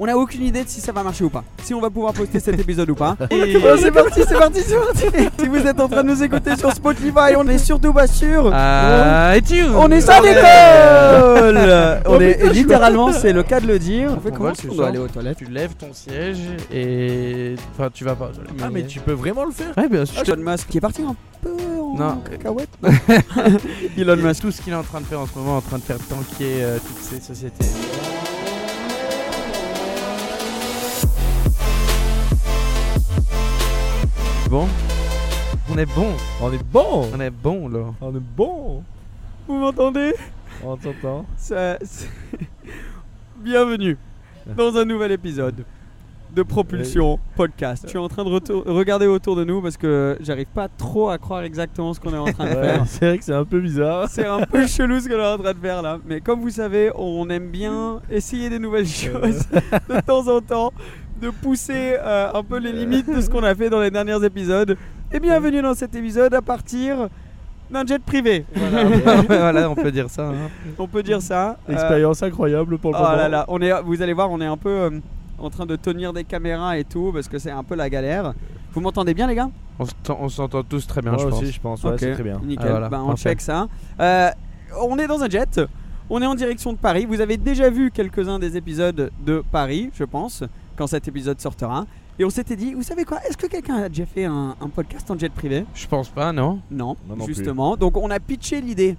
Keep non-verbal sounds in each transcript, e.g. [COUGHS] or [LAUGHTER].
On n'a aucune idée de si ça va marcher ou pas. Si on va pouvoir poster cet épisode ou pas. [LAUGHS] Et... Oh, c'est parti, c'est parti, c'est parti. [LAUGHS] si vous êtes en train de nous écouter sur Spotify, on est surtout pas sûr. Ah, et tu On est sans l'école [LAUGHS] On est et littéralement, c'est le cas de le dire. On fait On comment On doit ça. aller aux toilettes. Tu lèves ton siège et. Enfin, tu vas pas. Ah, mais tu peux vraiment le faire Ouais, bien sûr. Elon Musk qui est parti un peu en Non. cacahuète. Elon Musk. Tout ce qu'il est en train de faire en ce moment, en train de faire tanker euh, toutes ces sociétés. Bon? On est bon. On est bon? On est bon là. On est bon Vous m'entendez? On t'entend Ça- [LAUGHS] Bienvenue dans un nouvel épisode de Propulsion Podcast. Je suis en train de regarder autour de nous parce que j'arrive pas trop à croire exactement ce qu'on est en train de faire. C'est vrai que c'est un peu bizarre. C'est un peu chelou ce qu'on est en train de faire là. Mais comme vous savez, on aime bien essayer des nouvelles choses de temps en temps, de pousser euh, un peu les limites de ce qu'on a fait dans les derniers épisodes. Et bienvenue dans cet épisode à partir d'un jet privé. voilà, [LAUGHS] on peut dire ça. hein. On peut dire ça. Euh, Expérience incroyable pour le Oh moment. là là, on est, vous allez voir, on est un peu euh, en train de tenir des caméras et tout parce que c'est un peu la galère. Vous m'entendez bien les gars? On s'entend- on s'entend tous très bien, Moi je pense. aussi, je pense. Ouais, Ok, c'est très bien. Nickel, Ah, voilà, Ben, on parfait. check ça. Euh, on est dans un jet, on est en direction de Paris. Vous avez déjà vu quelques-uns des épisodes de Paris, je pense, quand cet épisode sortira. Et on s'était dit, vous savez quoi Est-ce que quelqu'un a déjà fait un, un podcast en jet privé? Je pense pas, non Non, Moi non plus. justement. Donc on a pitché l'idée.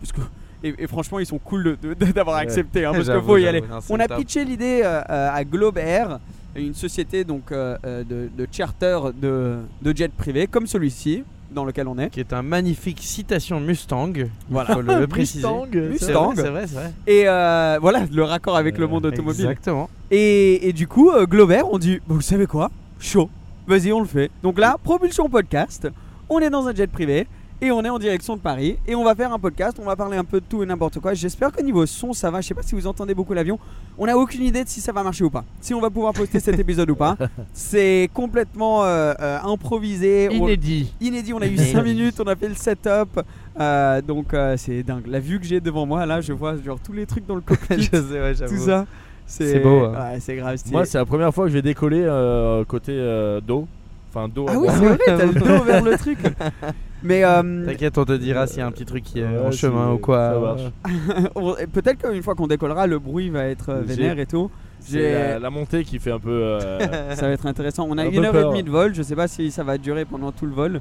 Parce que- Et, et franchement, ils sont cool de- de- d'avoir Ouais. accepté, hein, parce [LAUGHS] qu'il J'avoue, faut y j'avoue, aller. non, c'est On a top. pitché l'idée euh, euh, à Globe Air, une société donc euh, euh, de, de charter de, de jet privé comme celui-ci dans lequel on est. Qui est un magnifique citation Mustang. Voilà. Faut le [LAUGHS] préciser. Mustang, Mustang. C'est vrai, c'est vrai. Et euh, voilà le raccord avec le Euh, monde automobile. Exactement. Et, et du coup, euh, Globe Air, on dit, bah, vous savez quoi? Chaud. Vas-y, on le fait. Donc là, propulsion podcast. On est dans un jet privé. Et on est en direction de Paris et on va faire un podcast, on va parler un peu de tout et n'importe quoi. J'espère qu'au niveau son ça va, je sais pas si vous entendez beaucoup l'avion. On n'a aucune idée de si ça va marcher ou pas, si on va pouvoir poster cet [LAUGHS] épisode ou pas. C'est complètement euh, euh, improvisé. On- Inédit. inédit. On a eu 5 minutes, on a fait le setup. Euh, donc c'est dingue. La vue que j'ai devant moi, là, je vois genre tous les trucs dans le [LAUGHS] je cockpit, sais, ouais, tout ça. C'est beau, hein. Ouais, c'est grave stylé. Moi, c'est la première fois que je vais décoller côté dos. Enfin, dos ah oui, c'est vrai, t'as le [LAUGHS] dos vers le truc. Mais euh, T'inquiète, on te dira s'il y a un petit truc qui est Ouais, en chemin ou quoi. [LAUGHS] on- peut-être qu'une fois qu'on décollera, le bruit va être euh, J'ai- vénère et tout. C'est la, la montée qui fait un peu. euh, [LAUGHS] Ça va être intéressant. On a Un une heure et peur. demie de vol. Je sais pas si ça va durer pendant tout le vol.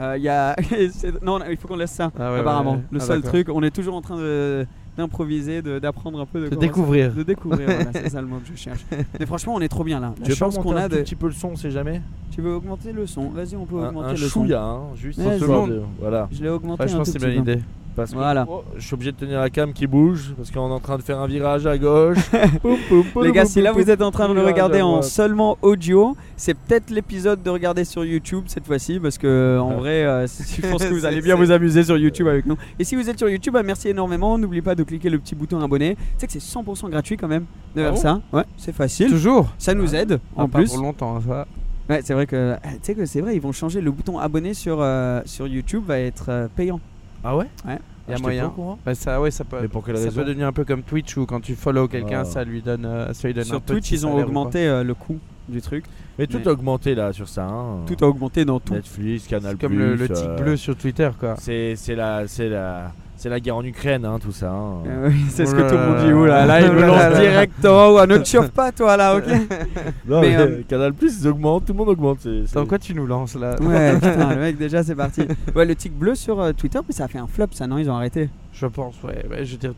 Euh, Il y a... [LAUGHS] c'est- non, il faut qu'on laisse ça. Ah ouais, apparemment, ouais. le Ah, seul d'accord. truc. On est toujours en train de d'improviser, de- d'apprendre un peu, de, De découvrir. ça- de découvrir. voilà, [LAUGHS] c'est ça le mot que je cherche. Mais franchement, on est trop bien là. La chance monter qu'on un a de. petit peu le son, on sait jamais Tu veux augmenter le son? Vas-y, on peut Un, augmenter un le son. chouïa, hein, juste Ouais, je- de- Voilà. Je l'ai augmenté Ouais, je un pense c'est bien petit peu. L'idée. Parce que Voilà. oh, je suis obligé de tenir la cam qui bouge parce qu'on est en train de faire un virage à gauche. [LAUGHS] Poum, poum, poum, Les gars, si là vous êtes en train de le regarder en seulement audio, c'est peut-être l'épisode de regarder sur YouTube cette fois-ci parce que en Ah. vrai, euh, je pense que vous [LAUGHS] allez bien vous amuser sur YouTube avec nous. Et si vous êtes sur YouTube, bah, merci énormément. N'oubliez pas de cliquer le petit bouton abonner. Tu sais que c'est 100% gratuit quand même de Ah faire bon ça. Ouais, c'est facile. Toujours. Ça nous aide Ah, en pas plus. pour longtemps, ça. Ouais, c'est vrai que ah, tu sais que c'est vrai, ils vont changer le bouton abonner sur euh, sur YouTube va être euh, payant. Ah ouais Ouais. Il y a moyen. Bah, ça, ouais, ça peut. Mais pour quelle ça peut devenir un peu comme Twitch où quand tu follow quelqu'un, Ah. ça lui donne, euh, ça lui donne un Sur Twitch, ils ont augmenté euh, le coût du truc. Mais tout Mais- a augmenté là sur ça. hein. Tout a augmenté dans tout. Netflix. Canal+. C'est comme le, le tic euh, bleu sur Twitter, quoi. C'est c'est la c'est la C'est la guerre en Ukraine, hein, tout ça. hein. Euh, oui, c'est ce que tout le monde là dit. Oula, là, il [LAUGHS] me là lance là. directement. Ouah, ne te chauffe pas, toi, là, ok [LAUGHS] Non, mais, mais, euh, Canal Plus, ils augmentent, tout le monde augmente. c'est- c'est- Dans quoi tu nous lances là? Ouais, [LAUGHS] putain, le mec, déjà, c'est parti. Ouais, le tic bleu sur euh, Twitter, mais ça a fait un flop, ça, non? Ils ont arrêté. Je pense, ouais. ouais, je veux dire,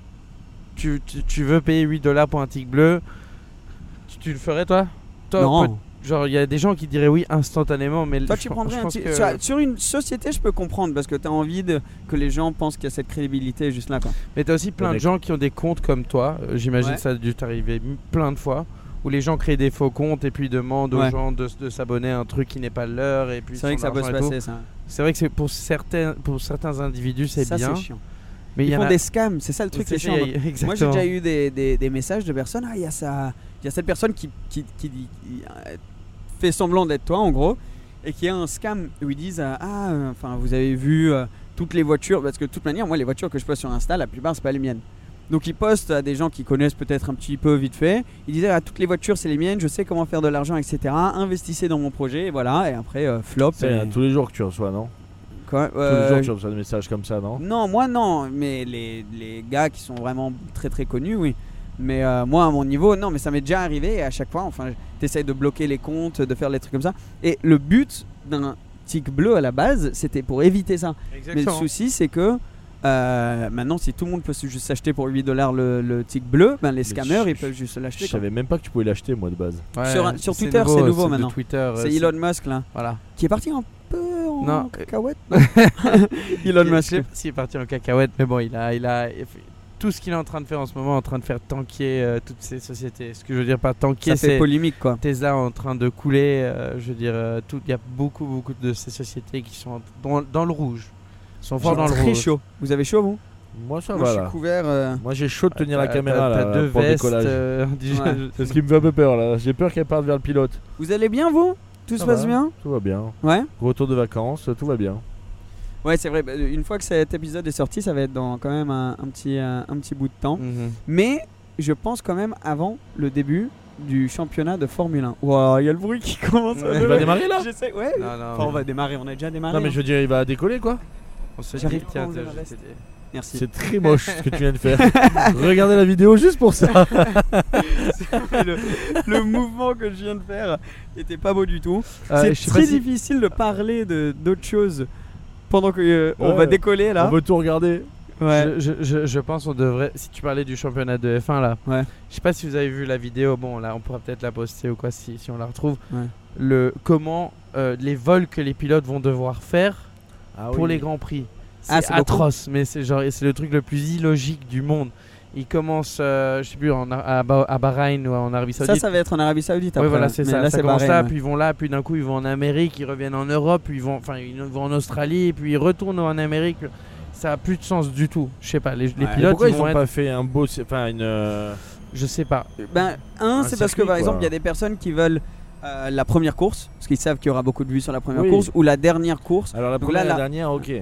tu, tu, tu veux payer 8 dollars pour un tic bleu? Tu, tu le ferais toi? Toi, non. peut- Genre, il y a des gens qui diraient oui instantanément, mais Toi, je tu prendrais je un pense que- sur, sur une société, je peux comprendre parce que tu as envie de, que les gens pensent qu'il y a cette crédibilité juste là. Quoi. Mais t'as aussi plein de gens qui ont des comptes comme toi. euh, J'imagine Ouais. ça a dû t'arriver plein de fois. Où les gens créent des faux comptes et puis demandent aux gens de, de s'abonner à un truc qui n'est pas leur. et puis C'est vrai que ça peut se passer, ça. C'est vrai que c'est pour certains, pour certains individus c'est Ça, bien. c'est chiant. Mais il Ils y font a- des scams, c'est ça le truc, c'est chiant. Moi, j'ai déjà eu des, des- des messages de personnes. Ah, il y a ça, il y a cette personne qui, qui, qui euh, fait semblant d'être toi, en gros, et qui a un scam où ils disent euh, Ah, euh, enfin, vous avez vu euh, toutes les voitures, parce que de toute manière, moi, les voitures que je poste sur Insta, la plupart, c'est pas les miennes. Donc, ils postent à des gens qui connaissent peut-être un petit peu vite fait. Ils disaient Ah, toutes les voitures, c'est les miennes, je sais comment faire de l'argent, etc. Investissez dans mon projet, et voilà. Et après, euh, flop. C'est et- tous les jours que tu reçois, non? Quoi? Tous les jours tu reçois des messages comme ça, non? Non, moi non, mais les, les gars qui sont vraiment très très connus, oui. Mais euh, moi à mon niveau, non, mais ça m'est déjà arrivé et à chaque fois, enfin, t'essayes de bloquer les comptes, de faire les trucs comme ça. Et le but d'un tic bleu à la base, c'était pour éviter ça. Mais le souci, c'est que euh, maintenant, si tout le monde peut juste s'acheter pour 8 dollars le, le tic bleu, ben les scammers je- ils peuvent juste Je l'acheter. quoi. savais même pas que tu pouvais l'acheter, moi, de base. Ouais, Sur- sur Twitter, c'est nouveau de maintenant. Euh, C'est Elon Musk là, Voilà. qui est parti un peu en Non. cacahuète. [LAUGHS] [LAUGHS] Elon Il- Musk. Je sais pas s'il est parti en cacahuète, mais bon, il a, il a il fait- tout ce qu'il est en train de faire en ce moment, en train de faire tanker euh, toutes ces sociétés. Ce que je veux dire par tanker, c'est polémique quoi. Tesla en train de couler. euh, je veux dire, euh, tout- il y a beaucoup, beaucoup de ces sociétés qui sont dans, dans le rouge. Ils sont forts dans le très rouge. chaud. Vous avez chaud vous? Moi, ça Moi, va je là. suis couvert. euh, Moi, j'ai chaud de tenir la caméra t'as- là, T'as deux pour le vestes. décollage. euh, [LAUGHS] du- Ouais. C'est ce qui me fait un peu peur là. J'ai peur qu'elle parte vers le pilote. Vous allez bien vous? Tout se Ça passe va. bien? Tout va bien. Ouais. Retour de vacances, tout va bien. Ouais, c'est vrai. bah, Une fois que cet épisode est sorti, ça va être dans quand même un, un petit, euh, un petit bout de temps. Mhm. Mais je pense quand même avant le début du championnat de Formule 1. Waouh, il y a le bruit qui commence à Ouais. Il va démarrer là J'essaie, ouais. Non, non, Enfin, on va démarrer, on a déjà démarré. Non, mais hein. je veux dire, il va décoller quoi. on se J'arrive dit, pas à tiens. Merci. C'est très moche ce que tu viens de faire. [LAUGHS] Regardez la vidéo juste pour ça. [LAUGHS] le, le mouvement que je viens de faire était pas beau du tout. Euh, c'est très difficile de parler de d'autres choses pendant que euh, on va décoller là. On veut tout regarder. Ouais. Je, je- je- pense on devrait. Si tu parlais du championnat de F1 là, Ouais. je sais pas si vous avez vu la vidéo. Bon, là, on pourra peut-être la poster ou quoi si, si on la retrouve. Ouais. Le comment euh, les vols que les pilotes vont devoir faire Ah pour les grands prix. C'est Ah, c'est beaucoup. atroce, mais c'est genre c'est le truc le plus illogique du monde. Ils commencent, euh, je sais plus, en, à, Ba- à Bahreïn ou en Arabie Ça, Saoudite. ça va être en Arabie Saoudite. Oui, après, voilà, là. c'est ça. Là, ça c'est commence Bahreïn, là, ouais. puis ils vont là, puis d'un coup ils vont en Amérique, ils reviennent en Europe, puis ils vont, enfin ils vont en Australie, puis ils retournent en Amérique. Ça a plus de sens du tout. Je sais pas. Les, les Ouais. pilotes, Pourquoi ils, vont ont être- pas fait un beau. Enfin, une. euh, Je sais pas. Ben, un, Un c'est parce que par exemple, il y a des personnes qui veulent euh, la première course, parce qu'ils savent qu'il y aura beaucoup de vues sur la première Oui. course, ou la dernière course. Alors la première là, la dernière, ok.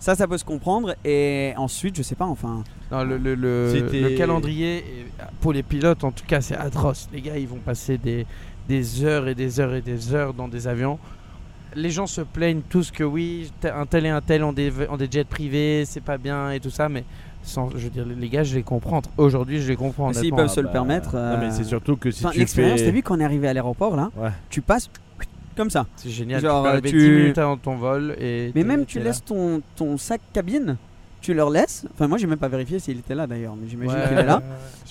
Ça, ça peut se comprendre. Et ensuite, je sais pas, enfin. Non, le, le, le- C'était- le calendrier, pour les pilotes en tout cas, c'est atroce. Les gars, ils vont passer des, des heures et des heures et des heures dans des avions. Les gens se plaignent tous que oui, un tel et un tel ont des, ont des jets privés, c'est pas bien et tout ça, mais sans, je veux dire, les gars, je les comprends. Aujourd'hui, je les comprends. S'ils peuvent se le bah, permettre. Non, mais euh, c'est surtout que si enfin, tu L'expérience, fais. t'as vu quand on est arrivé à l'aéroport là Ouais. Tu passes comme ça. C'est génial. Genre, tu peux tu- 10 minutes avant ton vol et. Mais même tu laisses ton, ton sac cabine, tu leur laisses. Enfin, moi j'ai même pas vérifié s'il était là d'ailleurs, mais j'imagine Ouais, qu'il est là.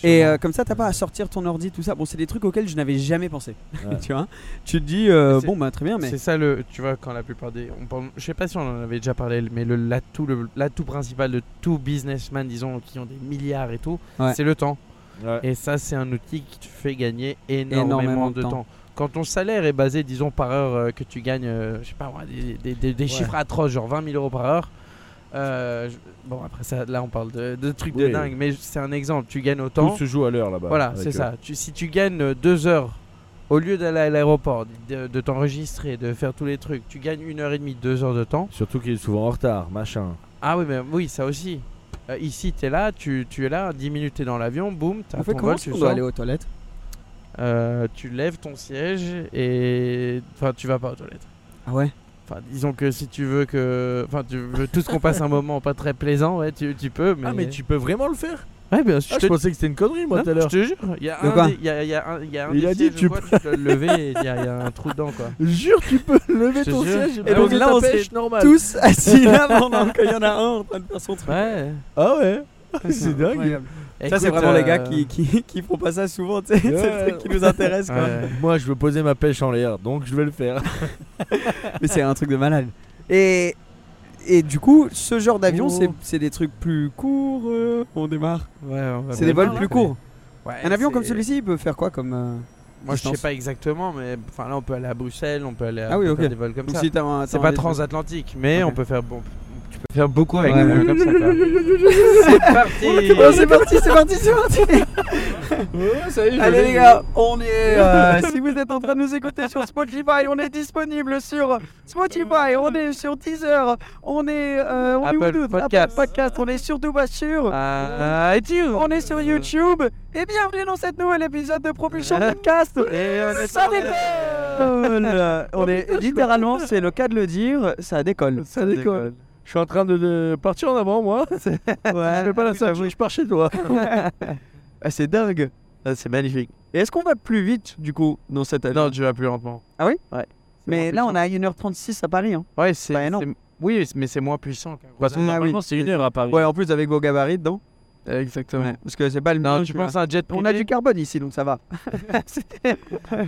ouais, Et euh, comme ça, t'as pas à sortir ton ordi, tout ça. Bon, c'est des trucs auxquels je n'avais jamais pensé. [LAUGHS] Ouais. tu vois Tu te dis, euh, bon, bah très bien, mais. C'est ça le, tu vois, quand la plupart des, on parle- je sais pas si on en avait déjà parlé, mais le l'atout, le l'atout principal de tout businessman, disons, qui ont des milliards et tout, Ouais. c'est le temps. Ouais. Et ça, c'est un outil qui te fait gagner énormément, Énormément de de temps. temps. Quand ton salaire est basé, disons, par heure, euh, que tu gagnes, euh, je sais pas, moi, des, des- des- des Ouais. chiffres atroces, genre 20 000 euros par heure. Euh, je- bon, après ça, là, on parle de, de trucs de dingue, mais c'est un exemple. Tu gagnes autant. Tout se joue à l'heure là-bas. Voilà, c'est eux. ça. Tu, si tu gagnes euh, deux heures, au lieu d'aller à l'aéroport, de, de t'enregistrer, de faire tous les trucs, tu gagnes une heure et demie, deux heures de temps. Surtout qu'il est souvent en retard, machin. Ah oui, mais oui, ça aussi. Euh, ici, tu es là, tu, tu es là, 10 minutes, tu es dans l'avion, boum, tu On as fait ton comment vol, tu on doit aller aux toilettes? Euh, tu lèves ton siège et. Enfin, tu vas pas aux toilettes. Ah ouais? Enfin, disons que si tu veux que. Enfin, tu veux tous qu'on passe un moment pas très plaisant, ouais, tu, tu peux. Mais... Ah, mais tu peux vraiment le faire Ouais, bien sûr. Ah, je pensais que c'était une connerie, moi, tout à l'heure. Je te jure, il y a un, des- il y a, il y a un, il y a un Il des a dit, sièges, tu je vois, tu peux le lever et il y, a il y a un trou dedans, quoi. [LAUGHS] Jure, tu peux lever ton jure. siège Et et donc là, on. Tous assis là pendant [LAUGHS] qu'il y en a un en train de faire son truc. Ouais. Ah ouais C'est dingue. Incroyable. Ça, c'est vraiment les gars euh, qui, qui, [LAUGHS] qui font pas ça souvent, tu sais. C'est le truc qui nous intéresse, quoi. ouais. Moi, je veux poser ma pêche en l'air, donc je vais le faire. [LAUGHS] Mais c'est un truc de malade. Et, et du coup, ce genre d'avion, Oh. c'est- c'est des trucs plus courts. euh, on démarre. Ouais, on va C'est des vols voir, plus courts. Ouais, Un avion comme celui-ci, il peut faire quoi comme. euh, Moi, je sais pas exactement, mais enfin là, on peut aller à Bruxelles, on peut aller à Ah oui, on peut ok. faire des vols comme donc ça. si C'est pas transatlantique, mais on peut faire bon. Peux faire beaucoup avec Ouais, comme ça. Quoi. [LAUGHS] c'est parti. Oh, c'est parti, c'est parti, c'est parti! [LAUGHS] Ouais, ça y est, je Allez les gars, on est. euh, si vous êtes en train de nous écouter sur Spotify, on est disponible sur Spotify, on est sur Deezer, on est. euh, on Apple Podcast. Apple Podcast, on est surtout pas sûr. Et tu On est sur YouTube et bienvenue dans cet nouvel épisode de Propulsion Podcast. Et on est Ça décolle On est [LAUGHS] littéralement, c'est le cas de le dire, ça décolle. Ça décolle. Je suis en train de, de partir en avant, moi. [LAUGHS] Ouais. Je fais pas la ceinture, je pars chez toi. [LAUGHS] Ah, c'est dingue. Ah, c'est magnifique. Et est-ce qu'on va plus vite du coup dans cette année? Non, tu vas plus lentement. Ah oui? Ouais. Mais là on a 1h36 à Paris. Hein. Ouais, c'est. c'est- Oui, mais c'est moins puissant qu'un gros Parce que avion. normalement, c'est une heure à Paris. Ouais, en plus avec vos gabarits dedans. Exactement. Parce que c'est pas le Non, tu penses à un jet privé On a du carbone ici donc ça va. [LAUGHS]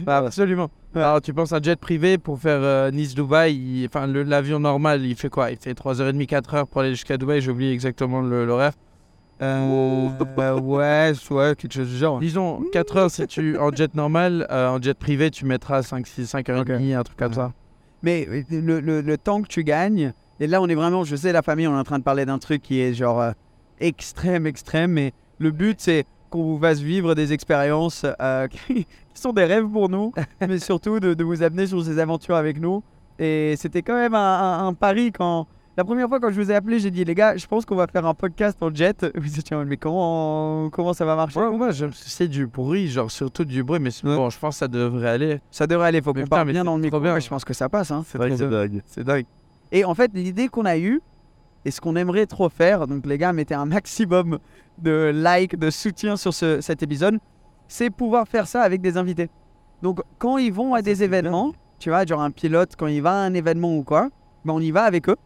Ah, absolument. Alors, tu penses à un jet privé pour faire euh, Nice-Dubaï, enfin l'avion normal, il fait quoi? Il fait 3h30, 4h pour aller jusqu'à Dubaï, j'ai oublié exactement le- l'horaire. Euh, euh, ouais, ouais, quelque chose du genre. Disons 4 heures si tu en jet normal, euh, en jet privé tu mettras 5, 6, 5 heures et demie, un truc comme ça. Mais euh, le, le- le temps que tu gagnes, et là on est vraiment, je sais la famille, on est en train de parler d'un truc qui est genre euh, extrême, extrême, mais le but c'est qu'on vous fasse vivre des expériences euh, [LAUGHS] qui, sont des rêves pour nous, [LAUGHS] mais surtout de, de vous amener sur ces aventures avec nous. Et c'était quand même un, un- un pari quand... La première fois quand je vous ai appelé, j'ai dit les gars, je pense qu'on va faire un podcast en jet. [LAUGHS] Vous étiez mais comment, comment ça va marcher? Ouais, moi j'aime c'est du bruit, genre surtout du bruit, mais Ouais. bon, je pense que ça devrait aller. Ça devrait aller, faut qu'on parle bien dans le micro. bien. Ouais, je pense que ça passe. Hein. C'est vrai que c'est dingue. C'est dingue. Et en fait, l'idée qu'on a eue, et ce qu'on aimerait trop faire, donc les gars, mettez un maximum de likes, de soutien sur ce- cet épisode, c'est pouvoir faire ça avec des invités. Donc, quand ils vont à des événements, tu vois, genre un pilote, quand il va à un événement ou quoi, ben on y va avec eux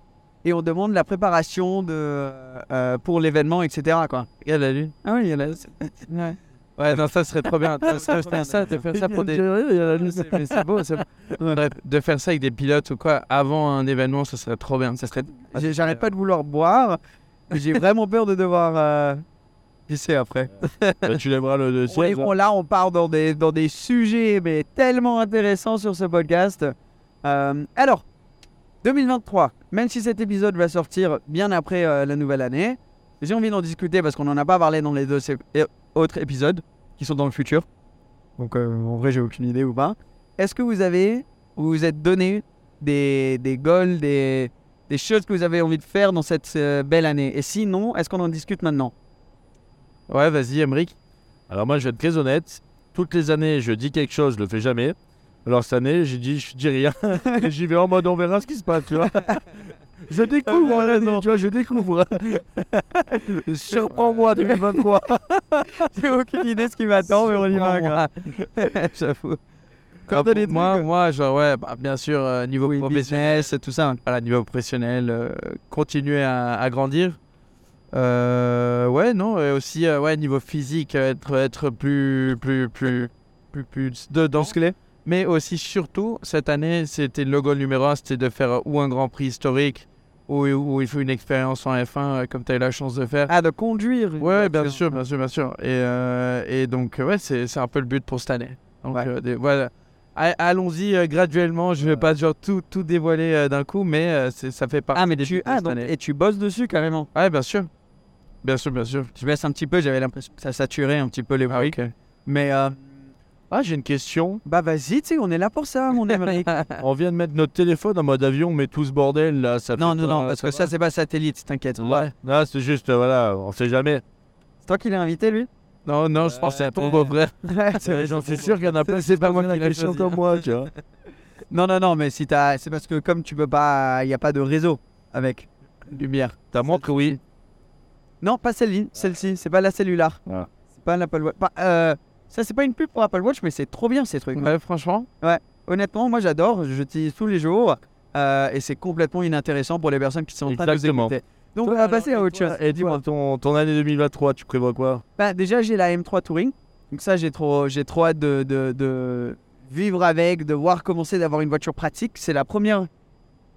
et on demande la préparation de, euh, pour l'événement, etc. Quoi. Regarde la lune. Ah oui, il y a la... ouais. Ouais, non, ça serait trop bien. [LAUGHS] Ça serait ça, de faire ça pour des. C'est mais c'est beau, c'est [LAUGHS] beau. De faire ça avec des pilotes ou quoi avant un événement, ça serait trop bien. Ça serait. J'arrête pas de vouloir boire, mais j'ai vraiment peur de devoir euh, pisser après. Bah, tu lèveras le, le [LAUGHS] On est- siège. on- là, on part dans des, dans des sujets mais tellement intéressants sur ce podcast. Euh, alors, 2023, même si cet épisode va sortir bien après euh, la nouvelle année, j'ai envie d'en discuter parce qu'on n'en a pas parlé dans les deux autres épisodes qui sont dans le futur. Donc, euh, en vrai, j'ai aucune idée ou pas. Est-ce que vous avez, vous vous êtes donné des, des goals, des, des choses que vous avez envie de faire dans cette euh, belle année? Et sinon, est-ce qu'on en discute maintenant? Ouais, vas-y, Emric. Alors moi, je vais être très honnête. Toutes les années, je dis quelque chose, je le fais jamais. Alors cette année, j'ai dit, je dis rien. [LAUGHS] [LAUGHS] J'y vais en mode, on verra ce qui se passe, tu vois. [LAUGHS] Je découvre, hein, tu vois, je découvre. [LAUGHS] Surprends-moi 2023. [LAUGHS] J'ai aucune idée de ce qui m'attend, mais on y va. [LAUGHS] J'avoue. Comme Ah, moi, trucs. moi, genre, ouais, bah, bien sûr, euh, niveau Oui, professionnel, business, tout ça. voilà, niveau professionnel, euh, continuer à, à grandir. Euh, ouais, non, et aussi, euh, ouais, niveau physique, euh, être, être plus, plus, plus, plus, plus dedans. Musclé Mais aussi, surtout, cette année, c'était le goal numéro un, c'était de faire euh, ou un Grand Prix historique, ou, ou il faut une expérience en F1, euh, comme tu as eu la chance de faire. Ah, de conduire. Ouais, bien sûr, bien sûr, bien sûr. Et, euh, et donc, euh, ouais, c'est c'est un peu le but pour cette année. Donc, Ouais. euh, des- voilà. Allons-y euh, graduellement. Je vais pas genre tout, tout dévoiler d'un coup, mais ça fait partie Ah, mais tu, ah, donc, et tu bosses dessus carrément. Ouais, bien sûr. Bien sûr, bien sûr. Je baisse un petit peu, j'avais l'impression que ça saturait un petit peu les Ah oui, bruits. Mais Ah, j'ai une question. bah vas-y, tu sais, on est là pour ça, mon Émeric. [LAUGHS] On vient de mettre notre téléphone en mode avion, mais tout ce bordel là, ça non, fait non, pas- non, parce que ça, c'est pas satellite, t'inquiète. Ouais. Non, c'est juste, euh, voilà, on sait jamais. C'est toi qui l'as invité, lui? Non, non, je c'est Euh, ton beau-frère. J'en suis sûr qu'il y en a plein, c'est pas moi qui la question comme moi, tu vois. Non, non, non, mais si t'as. C'est parce que comme tu peux pas. Il n'y a pas de réseau avec lumière. Ta montre, oui. Non, pas celle-ci. Celle-ci, c'est pas la cellulaire. Ah. C'est pas l'Apple Watch. Pas- euh, ça, c'est pas une pub pour Apple Watch, mais c'est trop bien ces trucs. Ouais, franchement. Honnêtement, moi j'adore. J'utilise tous les jours. euh, et c'est complètement inintéressant pour les personnes qui sont en train de nous Exactement. écouter. Donc, on va passer à autre chose. Et dis-moi, ton, ton année 2023, tu prévois quoi? Bah, déjà, j'ai la M3 Touring. Donc, ça, j'ai trop, j'ai trop hâte de, de- de vivre avec, de voir comment c'est d'avoir une voiture pratique. C'est la première.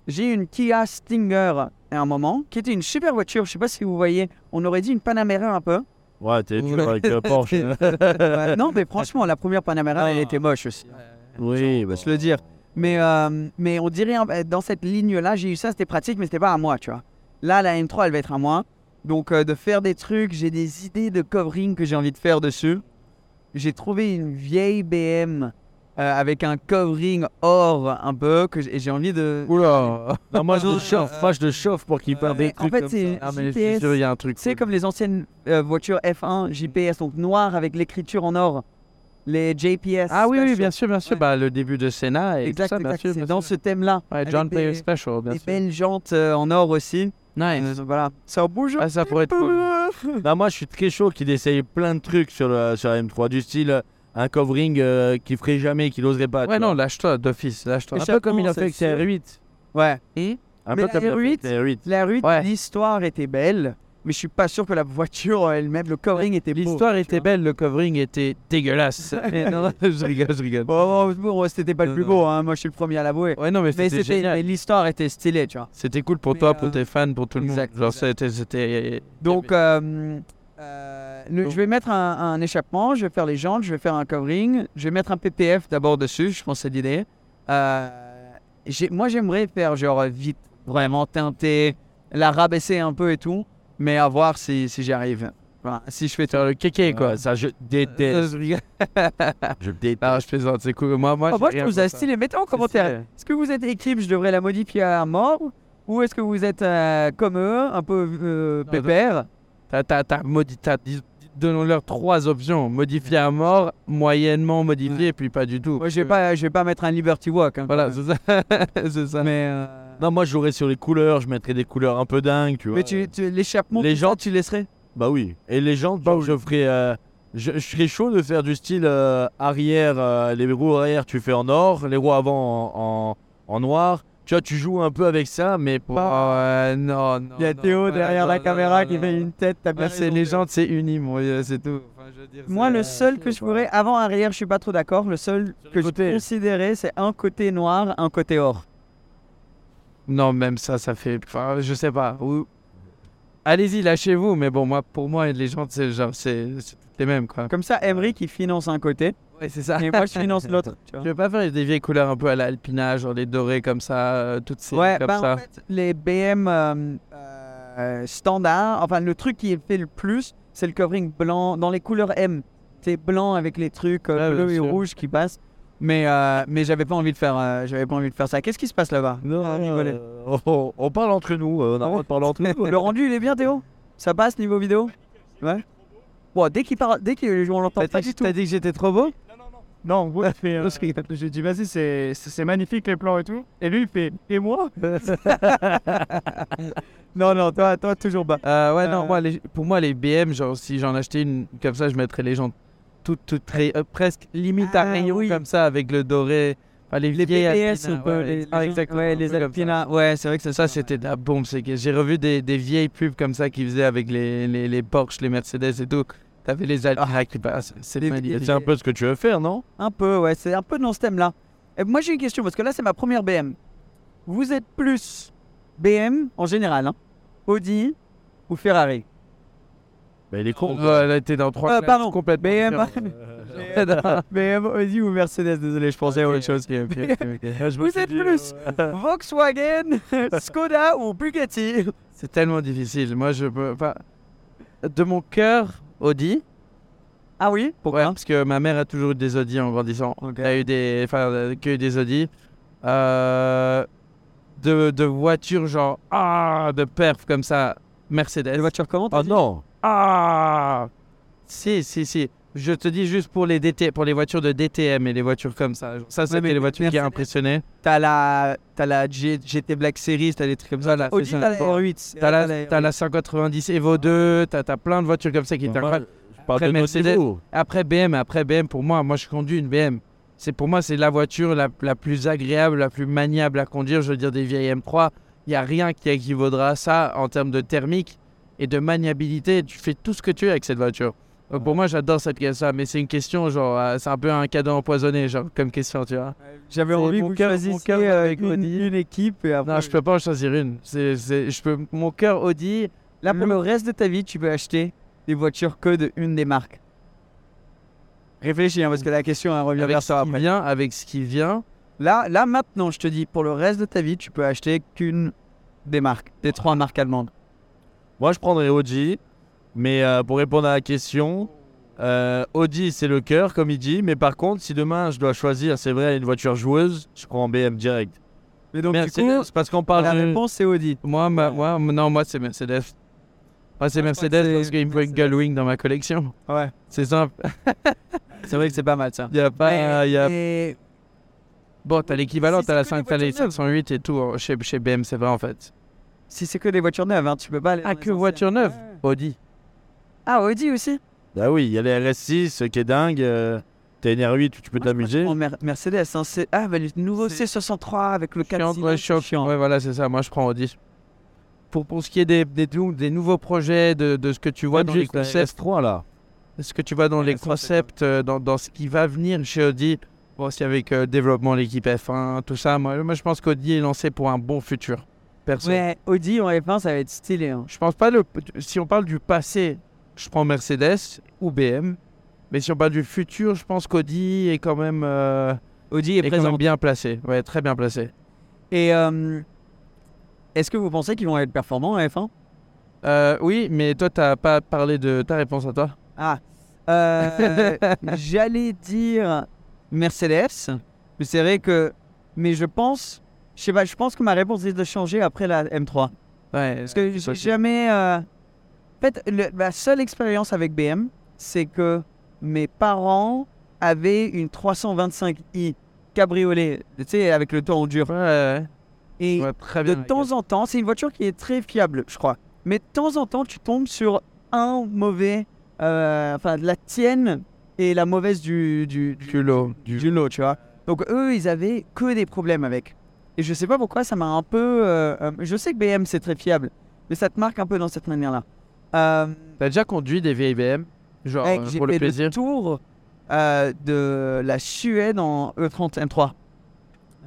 J'ai une Kia Stinger à un moment, qui était une super voiture. Je sais pas si vous voyez. On aurait dit une Panamera un peu. Ouais, t'es [LAUGHS] dur Ouais. avec euh, Porsche. Ouais, non, mais franchement, la première Panamera, elle était moche aussi. oui, bah, se le dire. Mais, euh, mais on dirait, dans cette ligne-là, j'ai eu ça, c'était pratique, mais c'était pas à moi, tu vois. Là, la M3, elle va être à moi. Donc, euh, de faire des trucs, j'ai des idées de covering que j'ai envie de faire dessus. J'ai trouvé une vieille BM euh, avec un covering or un peu, que j'ai et j'ai envie de... Oula. Non, moi je le chauffe, moi je le chauffe pour qu'il perde des en trucs fait, comme c'est ça. Ah, mais il y a un truc. C'est comme les anciennes euh, voitures F1 JPS, donc noir avec l'écriture en or. Les JPS. Ah oui, oui, bien sûr, bien sûr. Ouais. Bah, le début de Senna et Exact, tout ça, bien exact. sûr. C'est dans ce thème-là. Ouais, John des- Player Special, bien Des sûr. belles jantes euh, en or aussi. Nice. Euh, voilà. Ça bouge. Ah, ça pourrait être cool. Non, moi je suis très chaud qu'il essaye plein de trucs sur, le, sur la M3, du style euh, un covering euh, qu'il ferait jamais, qu'il oserait pas. Ouais, non, lâche-toi d'office. Lâche-toi. Un peu comme il a fait avec sûr. CR8. Ouais. un mais peu la comme R8, la R8. La rue, Ouais. l'histoire était belle, mais je suis pas sûr que la voiture elle-même, le covering était beau. L'histoire était belle, le covering était dégueulasse. [LAUGHS] Non, non, [LAUGHS] je rigole, je rigole. Bon, bon, bon, c'était pas le plus beau, hein. moi je suis le premier à l'avouer. Ouais, non, mais Mais c'était c'était, génial. mais l'histoire était stylée, tu vois. C'était cool pour Mais, toi, pour euh, tes fans, pour tout le monde. Genre, exact. c'était. c'était- Donc, euh, euh, le- je vais mettre un, un échappement, je vais faire les jantes, je vais faire un covering, je vais mettre un PPF d'abord dessus, je pense que c'est l'idée. Euh, moi j'aimerais faire genre vite, vraiment teinté, la rabaisser un peu et tout, mais à voir si, si j'y arrive. Si je fais. Faire le kéké, quoi. Ouais, ça je déteste. [LAUGHS] je déteste. Ah, je plaisante, c'est cool. Moi, moi, Ah, moi je trouve ça stylé, mettez en commentaire. Est-ce que vous êtes équipe, je devrais la modifier à mort Ou est-ce que vous êtes euh, comme eux, un peu euh, Non, pépère T'as, t'as, t'as modi- t'as- dis- Donnons-leur trois options. Modifier à mort, moyennement modifié, puis pas du tout. Moi je vais pas, je vais pas mettre un Liberty Walk. hein, Voilà, c'est ça. [LAUGHS] c'est ça. mais euh, Non, moi je jouerais sur les couleurs, je mettrais des couleurs un peu dingues, tu vois. mais tu, tu- l'échappement, Les gens- tu laisserais? Bah oui. Et les gens, genre, je ferais. euh, je, je serais chaud de faire du style euh, arrière, euh, les roues arrière tu fais en or, les roues avant en, en, en noir. Tu vois, tu joues un peu avec ça, mais pas. ouais, non, non. Il y a non, Théo ouais, derrière non, la non, caméra non, qui non. fait une tête. T'as c'est gens, c'est uni, moi, euh, c'est tout. Enfin, je veux dire, Moi, le seul que je quoi. ferais avant arrière, je suis pas trop d'accord. Le seul que je considérais, c'est un côté noir, un côté or. Non, même ça, ça fait. Enfin, je sais pas. Ou- Allez-y, lâchez-vous, mais bon, moi, pour moi, les gens, c'est genre, c'est les mêmes, quoi. Comme ça, Emery qui finance un côté Ouais, c'est ça. et moi je finance [LAUGHS] l'autre. tu Je vois. vais pas faire des vieilles couleurs un peu à l'alpina, genre les dorés comme ça, euh, toutes ces Ouais, comme bah, ça. en fait, les BM euh, euh, standards, enfin le truc qui est fait le plus, c'est le covering blanc dans les couleurs M. C'est blanc avec les trucs euh, bien et sûr. rouges qui passent. Mais euh, mais j'avais pas envie de faire, euh, j'avais pas envie de faire ça. Qu'est-ce qui se passe là-bas? Non, Ah, euh, on, on parle entre nous, euh, on a le droit de parler entre nous. [LAUGHS] Le rendu il est bien Théo? Ça passe niveau vidéo? Ouais? Bon, dès qu'il parle, dès qu'on l'entend T'as pas dit, du tout. t'as dit que j'étais trop beau? Non, en gros, il fait. euh, J'ai dit, vas-y, c'est magnifique les plans et tout. Et lui, il fait, et moi? [LAUGHS] Non non, toi toi toujours bas. Euh, ouais, non, Euh. moi, les- pour moi, les BM, genre, si j'en achetais une comme ça, je mettrais les gens toutes, toutes très, euh, presque limite à Ah, rayon oui. comme ça, avec le doré. Enfin, les Les vieilles PPS Alpina, ouais, les, ah, les- exactement, ouais, un les peu comme ça. Alpina. Ouais, c'est vrai que c'est Ça, c'était de la bombe. C'est que j'ai revu des, des vieilles pubs comme ça qu'ils faisaient avec les, les, les Porsche, les Mercedes et tout. T'avais les qui passent. C'est un peu ce que tu veux faire, non? Un peu, ouais, c'est un peu dans ce thème-là. Et moi, j'ai une question, parce que là, c'est ma première BM. Vous êtes plus BM en général, hein Audi ou Ferrari? Bah, il est con. Ouais, là, t'es dans trois Euh, pardon, complètement BM. [LAUGHS] BM, Audi ou Mercedes Désolé, je pensais à autre chose. [LAUGHS] Vous êtes plus [LAUGHS] Volkswagen, Skoda ou Bugatti? C'est tellement difficile. Moi, je peux pas. De mon cœur, Audi. Ah oui Ouais, parce que ma mère a toujours eu des Audi en grandissant. Ok. Elle a eu des, enfin, euh, que des Audi. Euh, de, de voitures genre ah de perf comme ça, Mercedes. Les voitures comment t'as Ah dit? non Ah Si, si, si. Je te dis juste pour les DT, pour les voitures de DTM et les voitures comme ça. Ça, c'était les voitures qui impressionnaient. T'as la, t'as la G- GT Black Series, t'as des trucs comme ça. Audi, t'as la R8. T'as la, t'as la 590 Evo 2, t'as as plein de voitures comme ça qui étaient incroyables. parle Après Mercedes. Après BM, après BM, pour moi, moi je conduis une BM. C'est pour moi c'est la voiture la, la plus agréable, la plus maniable à conduire. Je veux dire des vieilles M3, il y a rien qui équivaudra à ça en termes de thermique et de maniabilité. Tu fais tout ce que tu veux avec cette voiture. Donc, pour moi, j'adore cette question, mais c'est une question genre, euh, c'est un peu un cadeau empoisonné, genre comme question, tu vois. J'avais envie que vous cœur- mon choisissiez cœur euh, avec une, Audi. une équipe et après. Non, je peux pas en choisir une. C'est, c'est- je peux, mon cœur Audi. Là, pour le reste de ta vie, tu peux acheter des voitures que de une des marques. Réfléchis, hein, parce que la question revient Avec vers qui après. vient, avec ce qui vient. Là, là, maintenant, je te dis, pour le reste de ta vie, tu peux acheter qu'une des marques, des trois marques allemandes. Moi, je prendrais Audi. Mais euh, pour répondre à la question, euh, Audi, c'est le cœur, comme il dit. Mais par contre, si demain je dois choisir, c'est vrai, une voiture joueuse, je prends BM direct. Mais donc, coup, c'est parce qu'on parle la de... réponse, c'est Audi. Moi, ma- moi, non, moi c'est Mercedes. Moi c'est Mercedes que parce c'est qu'il me faut une. Gullwing dans ma collection. Ouais. C'est simple. [LAUGHS] C'est vrai que c'est pas mal ça. Il y a pas, il y a... Et- Bon, t'as l'équivalent, Si t'as la c'est que des 5, t'as les voitures neuves. 508 et tout euh, chez, chez BM, c'est vrai en fait. Si c'est que des voitures neuves, hein, tu peux pas aller. Ah, que les anciennes. voiture neuve Ouais. Audi. Ah, Audi aussi? Bah oui, il y a les RS6 qui est dingue. euh, T'as une R8 où tu peux t'amuser. En Mer- Mercedes, hein, c'est- ah, bah, le nouveau C'est- C63 avec le 4 Chiant, ouais, chiant. Ouais, voilà, c'est ça. Moi, je prends Audi. Pour, pour ce qui est des, des, nou- des nouveaux projets, de, de ce que tu vois Même dans les concepts, RS3 là. ce que tu vois dans les concepts, euh, dans, dans ce qui va venir chez Audi, bon, aussi avec euh, développement, l'équipe F1, tout ça, moi, moi je pense qu'Audi est lancé pour un bon futur. Perso. Ouais, Audi en F1, ça va être stylé. hein. Je pense pas le. Si on parle du passé, je prends Mercedes ou BM. Mais si on parle du futur, je pense qu'Audi est quand même, euh, Audi est, est présent. bien placé. Ouais, très bien placé. Et euh, est-ce que vous pensez qu'ils vont être performants en F1 Euh, oui, mais toi, t'as pas parlé de ta réponse à toi. Ah, [LAUGHS] j'allais dire Mercedes, mais c'est vrai que, mais je pense, je sais pas, je pense que ma réponse risque de changer après la M3. Ouais, Parce que jamais. En fait, le- la seule expérience avec BM, c'est que mes parents avaient une 325i cabriolet, tu sais, avec le en dur. Ouais, ouais, Et ouais, très de temps en temps, c'est une voiture qui est très fiable, je crois. Mais de temps en temps, tu tombes sur un mauvais, euh, enfin, la tienne et la mauvaise du, du, du, Du lot. du lot, tu vois. Donc eux, ils avaient que des problèmes avec. Et je sais pas pourquoi, ça m'a un peu. euh, euh, je sais que BM c'est très fiable, mais ça te marque un peu dans cette manière-là. Euh, T'as déjà conduit des vieilles BM Genre, mec, euh, pour le fait plaisir? le tour euh, de la Suède en E E30 M3.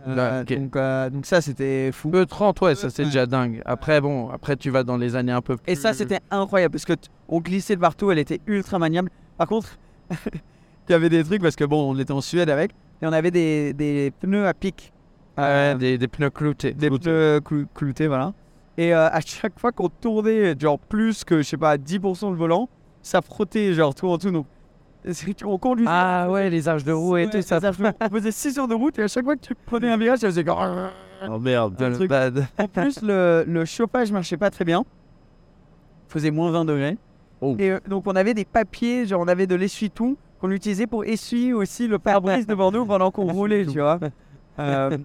Euh, Ouais, ok. donc, euh, donc ça, c'était fou. E30, ouais, ça c'est Ouais. déjà dingue. Après, bon, après tu vas dans les années un peu plus. Et ça, c'était incroyable parce que on glissait de partout, elle était ultra maniable. Par contre, [LAUGHS] il y avait des trucs parce que bon, on était en Suède avec et on avait des, des pneus à pic. Euh, des, des pneus cloutés. des pneus clou- cloutés, voilà. Et euh, à chaque fois qu'on tournait, genre plus que, je sais pas, 10% le volant, ça frottait, genre tout en tout. Donc, c'est on conduisait. Ah ouais, les arches de roue et Ouais, tout ça. ça fait- on faisait 6 heures de route et à chaque fois que tu prenais un virage, ça faisait comme. Oh merde. un truc. Bad. En plus, le, le chauffage marchait pas très bien. Il faisait moins 20 degrés. Oh. Et euh, donc, on avait des papiers, genre on avait de l'essuie-tout qu'on utilisait pour essuyer aussi le pare-brise devant nous pendant qu'on [LAUGHS] roulait, tu vois. Euh,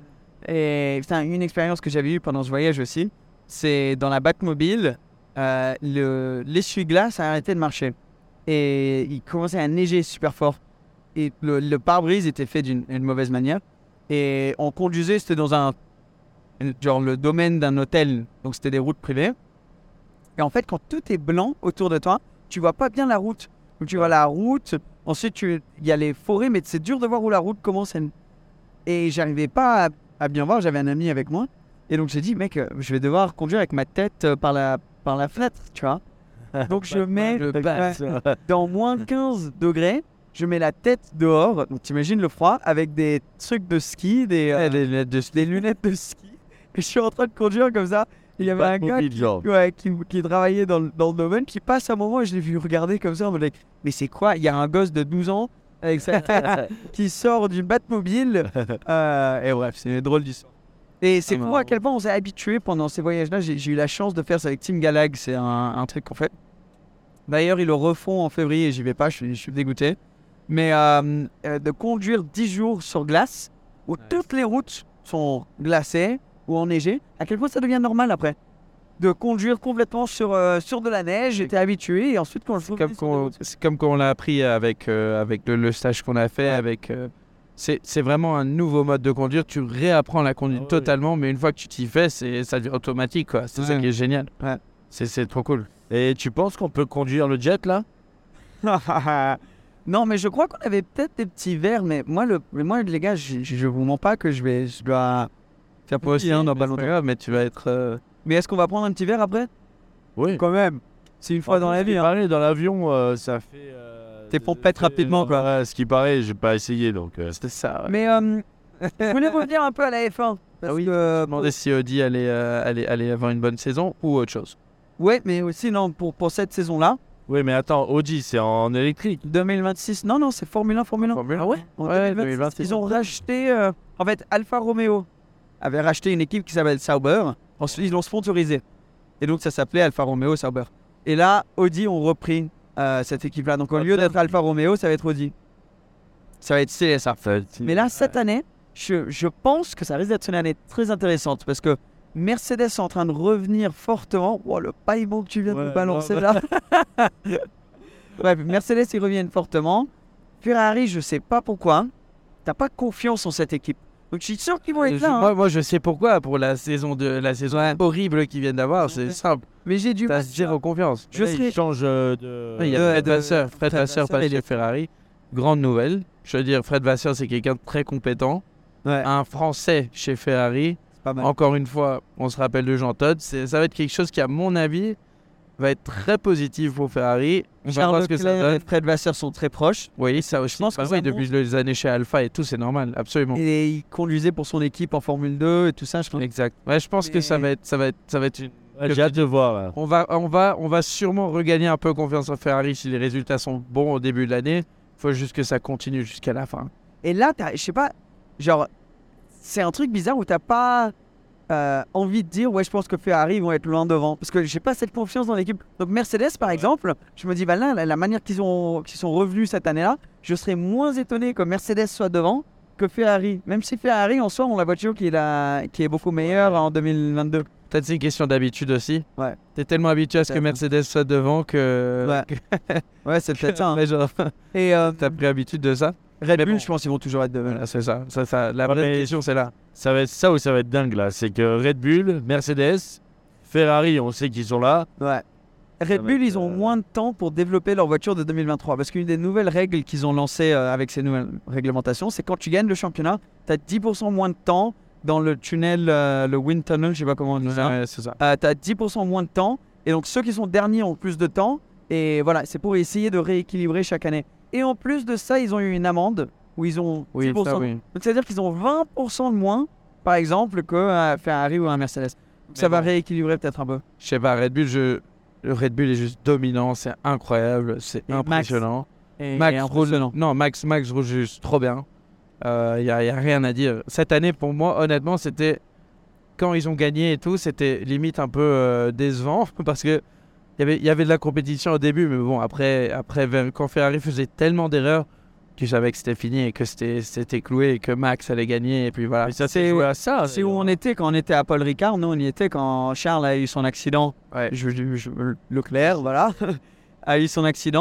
et putain, une expérience que j'avais eue pendant ce voyage aussi, c'est dans la Batmobile, euh, le- l'essuie-glace a arrêté de marcher. Et il commençait à neiger super fort. Et le, pare-brise était fait d'une une mauvaise manière. Et on conduisait, c'était dans un. genre le domaine d'un hôtel, donc c'était des routes privées. Et en fait, quand tout est blanc autour de toi, tu vois pas bien la route. Donc tu vois la route, ensuite il y a les forêts, mais c'est dur de voir où la route commence. Et j'arrivais pas à bien voir, j'avais un ami avec moi. Et donc j'ai dit, mec, euh, je vais devoir conduire avec ma tête euh, par la, par la fenêtre, tu vois. [LAUGHS] Donc je mets Le ouais, dans moins 15 degrés, je mets la tête dehors. Donc t'imagines le froid avec des trucs de ski, des, euh, des lunettes de des lunettes de ski. Et je suis en train de conduire comme ça. Il y avait un gars genre. ouais, qui, qui travaillait dans, le- dans le domaine qui passe un moment et je l'ai vu regarder comme ça en mode mais c'est quoi? Il y a un gosse de 12 ans avec sa [LAUGHS] [LAUGHS] qui sort d'une Batmobile. Euh, et bref, c'est drôle d'histoire. Et c'est Ah, fou à quel point on s'est habitué pendant ces voyages-là? J'ai eu la chance de faire ça avec Team Galag. C'est un, un truc qu'on fait. D'ailleurs, ils le refont en février j'y vais pas, je suis, je suis dégoûté. Mais euh, euh, de conduire 10 jours sur glace, où toutes les routes sont glacées ou enneigées, à quel point ça devient normal après? De conduire complètement sur, euh, sur de la neige, j'étais habitué et ensuite quand je C'est comme comme qu'on l'a appris avec, euh, avec le, le stage qu'on a fait. avec euh, c'est vraiment un nouveau mode de conduire. Tu réapprends la conduite Ah totalement, mais une fois que tu t'y fais, c'est- ça devient automatique. C'est ça qui est génial. Ouais. C'est trop cool. Et tu penses qu'on peut conduire le jet là? [LAUGHS] Non, mais je crois qu'on avait peut-être des petits verres, mais moi, le, moi les gars, je, je, je vous mens pas que je vais, je dois faire Moi petit, hein, dans pas longtemps. grave, mais tu vas être. euh, Mais est-ce qu'on va prendre un petit verre après? Oui. Quand même. C'est une fois dans la vie. Hein. Pareil, dans l'avion, euh, ça fait. euh, Tes pompettes rapidement, quoi. ouais, ce qui paraît, j'ai pas essayé donc. euh, C'est ça. ouais. Mais euh, [LAUGHS] je voulais revenir un peu à la F1. Parce Ah oui, que, Je me demandais si Audi allait, euh, allait, allait avoir une bonne saison ou autre chose. ouais, mais aussi non, pour, pour cette saison-là, Oui, mais attends, Audi, c'est en électrique. 2026. Non, non, c'est Formule 1, Formule 1. Formule Ah ouais, En Ouais, 2026, 2026. Ils ont racheté. euh, en fait, Alfa Romeo avait racheté une équipe qui s'appelle Sauber. Ensuite, ils l'ont sponsorisé. Et donc, ça s'appelait Alfa Romeo Sauber. Et là, Audi ont repris euh, cette équipe-là. Donc, au lieu d'être Alfa Romeo, ça va être Audi. Ça va être CSA. Mais là, cette année, je, je pense que ça risque d'être une année très intéressante parce que Mercedes est en train de revenir fortement. Oh, le paillement que tu viens de Ouais, me balancer non, là. [LAUGHS] Bref, Mercedes, ils reviennent fortement. Ferrari, je sais pas pourquoi. T'as pas confiance en cette équipe. Donc, je suis sûr qu'ils vont être Je- là. hein. moi, moi, je sais pourquoi. Pour la saison, de, la saison horrible qu'ils viennent d'avoir, c'est simple. Mais j'ai du T'as mal. zéro confiance. Je Là, il serais. change euh, de. Il y a Fred de- Vasseur. Fred Fred Vasseur passe chez Ferrari. Grande nouvelle. Je veux dire, Fred Vasseur, c'est quelqu'un de très compétent. Ouais, Un Français chez Ferrari. c'est pas mal. Encore une fois, on se rappelle de Jean Todt. C'est- Ça va être quelque chose qui, à mon avis, va être très positif pour Ferrari. On va Charles voir ce que ça Leclerc donne. et Fred Vasseur sont très proches. Oui, ça, je pense que ça oui, depuis les années chez Alpha et tout, c'est normal, absolument. Et il conduisait pour son équipe en Formule 2 et tout ça, je crois. Exact. Ouais, je pense que ça va être, ça va être, ça va être une. Ouais, J'ai hâte de voir. là. On va, on va, on va sûrement regagner un peu confiance en Ferrari si les résultats sont bons au début de l'année. Il faut juste que ça continue jusqu'à la fin. Et là, je sais pas, genre, c'est un truc bizarre où t'as pas euh, envie de dire, ouais, je pense que Ferrari ils vont être loin devant. Parce que j'ai pas cette confiance dans l'équipe. Donc Mercedes, par exemple, je me dis, bah là, la, la manière qu'ils ont, qu'ils sont revenus cette année-là, je serais moins étonné que Mercedes soit devant que Ferrari. Même si Ferrari, en soi, on la voiture qui est, la, qui est beaucoup meilleure en 2022. Peut-être c'est une question d'habitude aussi. Ouais. T'es tellement habitué à ce que. Mercedes soit devant que. Ouais. que- [LAUGHS] Ouais, c'est peut-être [LAUGHS] ça. hein. Genre, Et euh, T'as pris habitude de ça Red Bull, bon. je pense qu'ils vont toujours être devant. Voilà, c'est ça. ça, ça la vraie question, c'est là. Ça va être ça ou ça va être dingue là. C'est que Red Bull, Mercedes, Ferrari, on sait qu'ils sont là. Ouais. Red Bull, ils ont euh, moins de temps pour développer leur voiture de 2023. Parce qu'une des nouvelles règles qu'ils ont lancées euh, avec ces nouvelles réglementations, c'est quand tu gagnes le championnat, tu as 10% moins de temps dans le tunnel, euh, le wind tunnel, je sais pas comment on dit ça. Ouais, c'est ça. Euh, tu as 10% moins de temps. Et donc ceux qui sont derniers ont plus de temps. Et voilà, c'est pour essayer de rééquilibrer chaque année. Et en plus de ça, ils ont eu une amende où ils ont 10%. Oui, ça, oui. Donc c'est-à-dire qu'ils ont 20% de moins, par exemple, que un Ferrari ou un Mercedes. Ça va rééquilibrer peut-être un peu. Je sais pas, Red Bull, je... le Red Bull est juste dominant, c'est incroyable, c'est Max. impressionnant. Max et roule, non, Max, Max roule juste trop bien. Il n'y a, rien à dire. Cette année, pour moi, honnêtement, c'était quand ils ont gagné et tout, c'était limite un peu euh, décevant [LAUGHS] parce que il y avait- il y avait de la compétition au début, mais bon, après, après quand Ferrari faisait tellement d'erreurs, tu savais que c'était fini et que c'était cloué et que Max allait gagner. Et puis voilà. C'est- à ça. C'est où on était quand on était à Paul Ricard. Nous, on y était quand Charles a eu son accident. Ouais. Je, je- je- Leclerc, voilà, [LAUGHS] a eu son accident.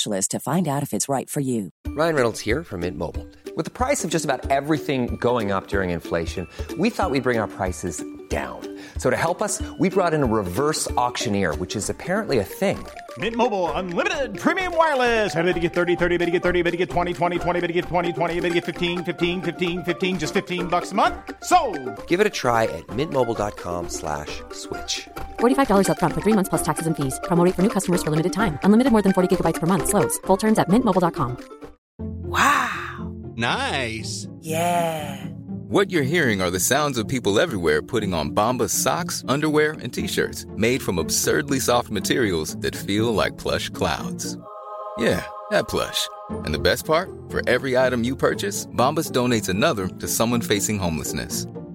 specialist to find out if it's right for you. Ryan Reynolds here from Mint Mobile. With the price of just about everything going up during inflation, we thought we'd bring our prices down. So to help us, we brought in a reverse auctioneer, which is apparently a thing. Mint Mobile unlimited premium wireless. Ready to get 30, 30, bit to get 30, bit to get 20, 20, 20, bit to get 20, 20, bit to get 15, 15, 15, 15 just 15 bucks a month. So, Give it a try at mintmobile.com slash switch. $45 upfront for three months plus taxes and fees. Promo rate for new customers for limited time. Unlimited more than 40 gigabytes per month. Slows. Full terms at mintmobile.com. Wow. Nice. Yeah. What you're hearing are the sounds of people everywhere putting on Bombas socks, underwear, and t-shirts made from absurdly soft materials that feel like plush clouds. Yeah, that plush. And the best part? For every item you purchase, Bombas donates another to someone facing homelessness.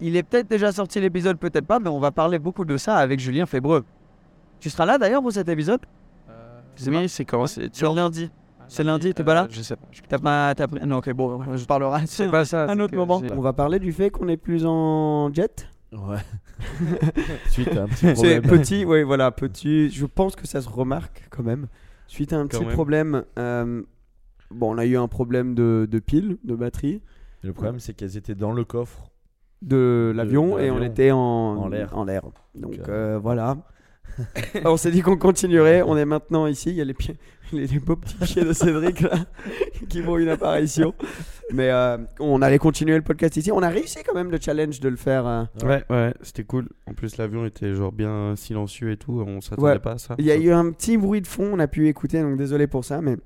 Il est peut-être déjà sorti l'épisode, peut-être pas, mais on va parler beaucoup de ça avec Julien Fébreux. Tu seras là d'ailleurs pour cet épisode? Pas. Oui, c'est quand c'est C'est lundi. C'est lundi, t'es pas là? Je sais pas. T'as pas. t'as pris- Non, ok, bon, [LAUGHS] je parlerai. C'est pas ça. un autre moment. On va parler du fait qu'on est plus en jet? Ouais. [LAUGHS] Suite à un petit problème. petit, oui, voilà, petit. Je pense que ça se remarque quand même. Suite à un Quand petit même. problème. euh, Bon, on a eu un problème de, de pile, de batterie, Et le problème, c'est qu'elles étaient dans le coffre. De l'avion et on était en, En l'air. En l'air. Donc euh, voilà. [LAUGHS] on s'est dit qu'on continuerait. On est maintenant ici. Il y a les, pieds, [LAUGHS] les, les beaux petits pieds de Cédric là [LAUGHS] qui font une apparition. Mais euh, on allait continuer le podcast ici. On a réussi quand même le challenge de le faire. euh, Ouais, ouais, c'était cool. En plus, l'avion était genre bien silencieux et tout. On s'attendait Ouais. pas à ça. Il y a eu un petit bruit de fond, on a pu écouter, donc désolé pour ça, mais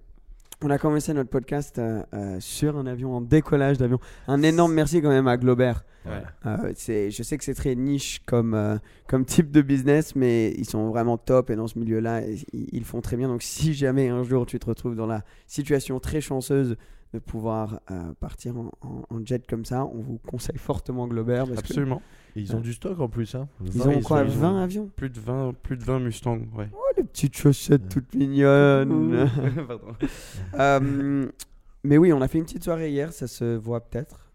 on a commencé notre podcast euh, euh, sur un avion, en décollage d'avion. Un énorme merci quand même à Globert. Ouais. Euh, c'est, je sais que c'est très niche comme, euh, comme type de business, mais ils sont vraiment top et dans ce milieu-là, ils, font très bien. Donc si jamais un jour tu te retrouves dans la situation très chanceuse de pouvoir euh, partir en, en- en jet comme ça, on vous conseille fortement Globert. Parce que Absolument. Et ils ont du stock en plus. Hein. ils 20, ont quoi, ils 20 avions Plus de 20, plus de 20 Mustang, ouais. Oh, les petites chaussettes toutes mignonnes. [LAUGHS] [LAUGHS] Pardon. Euh, mais oui, on a fait une petite soirée hier, ça se voit peut-être.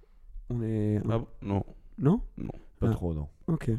On est. Ah Non. Non? Pas Ah. trop, non. Ok.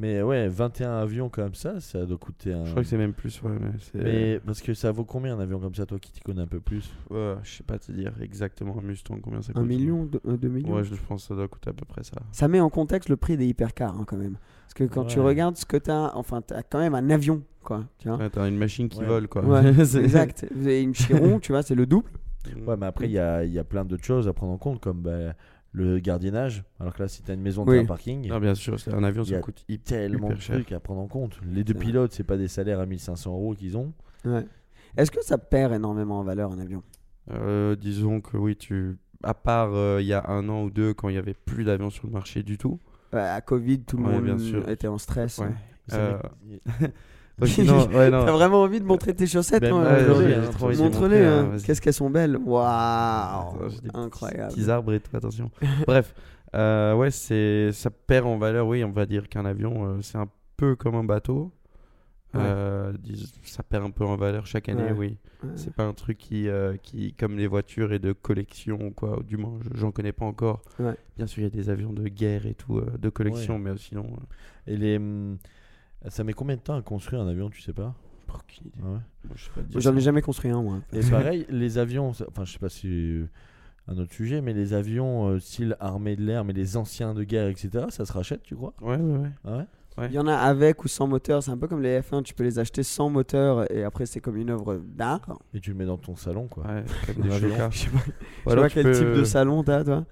Mais ouais, 21 avions comme ça, ça doit coûter un. Je crois que c'est même plus, ouais. Mais, parce que ça vaut combien un avion comme ça, toi qui t'y connais un peu plus? Ouais, je sais pas te dire exactement Mustang combien ça coûte. Un million, deux, euh, deux millions? Ouais, je pense que ça doit coûter à peu près ça. Ça met en contexte le prix des hypercars hein, quand même. Parce que quand tu regardes ce que t'as, enfin, t'as quand même un avion, quoi. Tu vois? Ouais, T'as une machine qui Ouais. vole, quoi. [LAUGHS] Exact. Vous avez une Chiron, tu vois, c'est le double. [LAUGHS] Ouais, mais après, il y a, il y a plein d'autres choses à prendre en compte, comme bah, le gardiennage. Alors que là, si t'as une maison, Oui. t'as un parking. Non, bien sûr, c'est un avion, Il y ça a coûte hyper, tellement de hyper cher. trucs à prendre en compte. Les deux pilotes, c'est pas des salaires à 1500 euros qu'ils ont. Ouais. Est-ce que ça perd énormément en valeur un avion? Euh, disons que oui, tu. À part euh, il y a un an ou deux, quand il y avait plus d'avions sur le marché du tout. Ouais, À Covid, tout le Ouais, monde bien sûr. était en stress. Ouais. Euh, [LAUGHS] sinon, [LAUGHS] ouais, non. T'as vraiment envie de montrer tes chaussettes Ben, ouais, hein Montre-les, hein. hein, qu'est-ce qu'elles sont belles. Waouh, incroyable. Petits arbres et tout, attention. [LAUGHS] Bref, euh, ouais, c'est ça perd en valeur, oui, on va dire qu'un avion, euh, c'est un peu comme un bateau. Ouais. Euh, ça perd un peu en valeur chaque année, Ouais. oui. Ouais. C'est pas un truc qui, euh, qui, comme les voitures et de collection, quoi, du moins, je- j'en connais pas encore. Ouais. Bien sûr, il y a des avions de guerre et tout, euh, de collection, mais sinon, euh, Et les. Ça met combien de temps à construire un avion, tu sais pas aucune idée. Ah ouais. Moi, je sais pas te dire J'en ai ça. jamais construit un, moi. Et pareil, les avions, ça- enfin je sais pas si euh, un autre sujet, mais les avions euh, style armée de l'air, mais les anciens de guerre, etc., ça se rachète, tu crois? Ouais, ouais, ouais. Ah ouais? Il y en a avec ou sans moteur, c'est un peu comme les F1, tu peux les acheter sans moteur et après c'est comme une œuvre d'art. Et tu le mets dans ton salon, quoi. Ouais, [LAUGHS] comme des. Je sais pas, Ou je sais alors pas tu quel peux- type de salon t'as toi.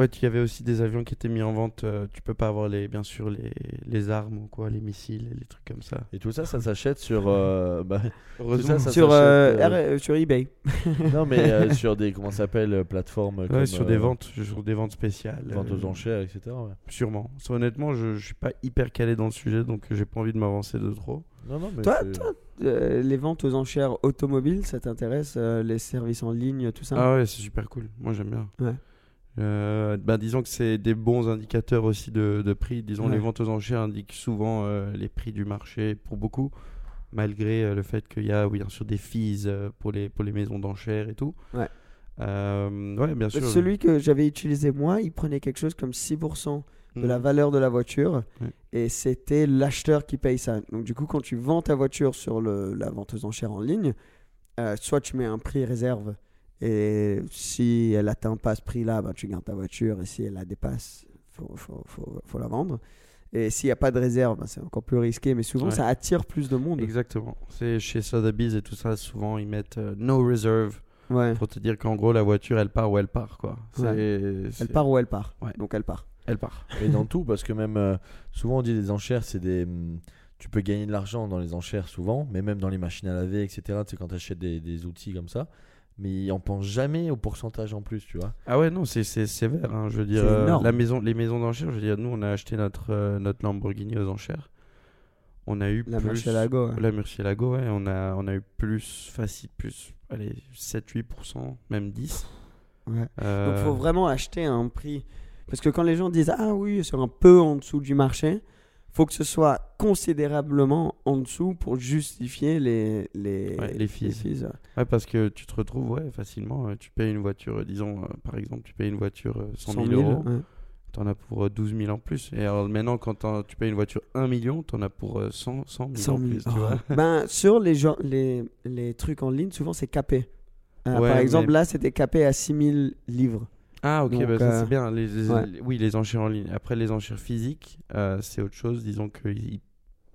Ouais, il y avait aussi des avions qui étaient mis en vente. euh, tu peux pas avoir les, bien sûr les, les armes ou quoi, les missiles et les trucs comme ça. Et tout ça, ça s'achète sur. euh, bah, [LAUGHS] Heureusement. ça, ça sur, s'achète, euh, euh, R- euh, sur eBay. [LAUGHS] non, mais euh, sur des comment ça [LAUGHS] s'appelle plateformes Ouais, comme, sur des euh, ventes, sur des ventes spéciales. ventes aux euh, enchères, etc. ouais. Sûrement. Ça, honnêtement, je, je suis pas hyper calé dans le sujet, donc j'ai pas envie de m'avancer de trop. Non, non, mais Toi, c'est- toi, euh, les ventes aux enchères automobiles, ça t'intéresse euh, Les services en ligne, tout ça? Ah ouais, c'est super cool. Moi, j'aime bien. Ouais. Euh, bah, disons que c'est des bons indicateurs aussi de, de prix. Disons, Ouais. les ventes aux enchères indiquent souvent euh, les prix du marché pour beaucoup, malgré euh, le fait qu'il y a, oui, bien sûr, des fees pour, les, pour les maisons d'enchères et tout. Ouais. Ouais, bien sûr. Celui que j'avais utilisé moi, il prenait quelque chose comme 6% de la Mhm. valeur de la voiture Ouais. et c'était l'acheteur qui paye ça. Donc du coup, quand tu vends ta voiture sur le, la vente aux enchères en ligne, soit tu mets un prix réserve et si elle atteint pas ce prix-là, ben, tu gardes ta voiture et si elle la dépasse, faut, faut, faut, faut la vendre. Et s'il n'y a pas de réserve, ben, c'est encore plus risqué, mais souvent Ouais. ça attire plus de monde. Exactement. C'est chez Sotheby's et tout ça, souvent ils mettent euh, no reserve Ouais. pour te dire qu'en gros la voiture elle part où elle part quoi. Elle part où elle part. Ouais. Donc elle part. Elle part. Et dans tout, parce que même euh, souvent on dit des enchères, c'est des. hum, tu peux gagner de l'argent dans les enchères souvent, mais même dans les machines à laver, etc. Tu sais, quand tu achètes des, des outils comme ça. Mais on pense jamais au pourcentage en plus, tu vois. Ah ouais, non, c'est c'est sévère. hein, je veux dire, C'est euh, énorme. la maison, les maisons d'enchères, je veux dire, nous, on a acheté notre, euh, notre Lamborghini aux enchères. On a eu La plus... Murcielago, ouais. La Murcielago, ouais. On a, on a eu plus facile, plus, allez, 7-8%, même 10%. Ouais. Euh, Donc il faut vraiment acheter à un prix. Parce que quand les gens disent Ah oui, c'est un peu en dessous du marché, faut que ce soit considérablement en dessous pour justifier les, les, Ouais, les fees. ouais. Ouais, parce que tu te retrouves, ouais, facilement. euh, tu payes une voiture, euh, disons, euh, par exemple, tu payes une voiture euh, 100 000, 100 000, euros. ouais. T'en as pour euh, 12 000 en plus. Et alors maintenant, quand tu payes une voiture 1 million, t'en as pour euh, 100, 100 000 100 en 000. plus, tu Oh. vois. [LAUGHS] ben, sur les, gens, les, les trucs en ligne, souvent c'est capé. Euh, par exemple, mais- là, c'était capé à 6 000 livres. Ah ok, Donc, bah, ça euh, c'est bien. Les, les- ouais. les- oui, les enchères en ligne. Après, les enchères physiques, euh, c'est autre chose. Disons qu'ils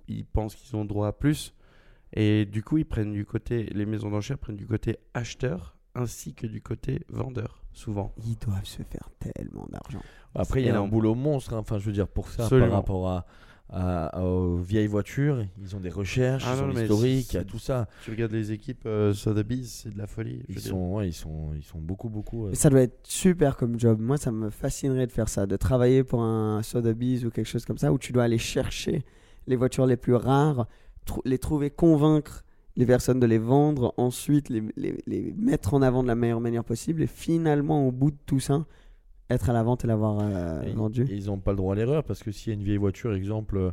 ils pensent qu'ils ont droit à plus. Et du coup, ils prennent du côté, les maisons d'enchères prennent du côté acheteur ainsi que du côté vendeur, souvent. Ils doivent se faire tellement d'argent. Après, il y a un boulot monstre. hein. Enfin, je veux dire, pour ça, Absolument. par rapport à, à- aux vieilles voitures, ils ont des recherches, Ah ils non, ont mais l'historique, il y a tout ça. Tu regardes les équipes euh, Sotheby's, c'est de la folie. Ils sont, ouais, ils sont, ils sont beaucoup, beaucoup. euh, ça doit être super comme job. Moi, ça me fascinerait de faire ça, de travailler pour un Sotheby's ou quelque chose comme ça, où tu dois aller chercher les voitures les plus rares, les trouver, convaincre les personnes de les vendre, ensuite les, les- les mettre en avant de la meilleure manière possible, et finalement, au bout de tout ça, être à la vente et l'avoir euh, vendu. et ils n'ont pas le droit à l'erreur parce que s'il y a une vieille voiture, exemple, euh,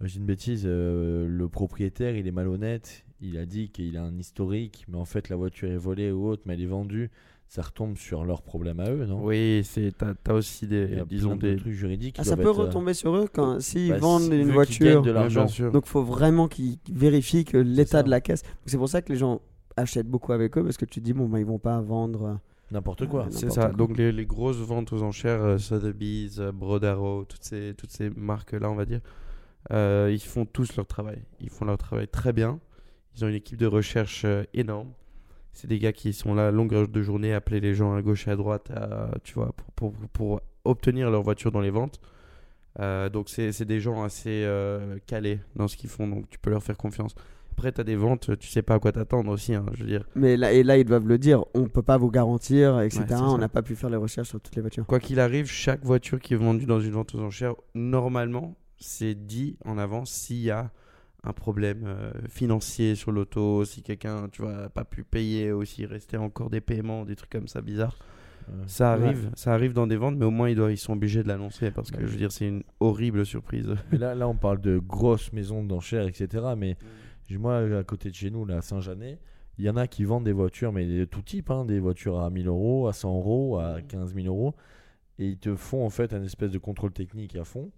dis une bêtise, euh, le propriétaire il est malhonnête, il a dit qu'il a un historique, mais en fait la voiture est volée ou autre, mais elle est vendue, ça retombe sur leurs problèmes à eux, non? Oui, c'est t'as as aussi Il des y a disons plein de des trucs juridiques. Ah, ça peut être, euh, retomber sur eux quand s'ils bah, vendent si- une voiture. gagnent de l'argent. Donc, il faut vraiment qu'ils vérifient que l'état de la caisse. C'est pour ça que les gens achètent beaucoup avec eux parce que tu te dis bon, bah, ils vont pas vendre. N'importe quoi. Ouais, C'est ça. quoi. Donc les, les grosses ventes aux enchères, euh, Sotheby's, euh, Brodaro, toutes ces, toutes ces marques-là, on va dire, euh, ils font tous leur travail. Ils font leur travail très bien. Ils ont une équipe de recherche euh, énorme. C'est des gars qui sont là longueur de journée, à appeler les gens à gauche et à droite, à- tu vois, pour, pour, pour obtenir leur voiture dans les ventes. Euh, donc c'est c'est des gens assez euh, calés dans ce qu'ils font, donc tu peux leur faire confiance. Après, tu as des ventes, tu sais pas à quoi t'attendre aussi, hein, je veux dire. Mais là, et là, ils doivent le dire, on peut pas vous garantir, etc. Ouais, on n'a pas pu faire les recherches sur toutes les voitures. Quoi qu'il arrive, chaque voiture qui est vendue dans une vente aux enchères, normalement, c'est dit en avance s'il y a un problème euh, financier sur l'auto, si quelqu'un, tu vois, n'a pas pu payer ou s'il restait encore des paiements, des trucs comme ça bizarres. Ça arrive, ça arrive dans des ventes, mais au moins ils, doivent, ils sont obligés de l'annoncer parce que Ouais. je veux dire, c'est une horrible surprise. Mais là, là, on parle de grosses maisons d'enchères, etc. Mais moi, à côté de chez nous, là, à Saint-Janet, il y en a qui vendent des voitures, mais de tout type, hein, des voitures à 1000 euros, à 100 euros, à 15 000 euros. Et ils te font en fait un espèce de contrôle technique à fond.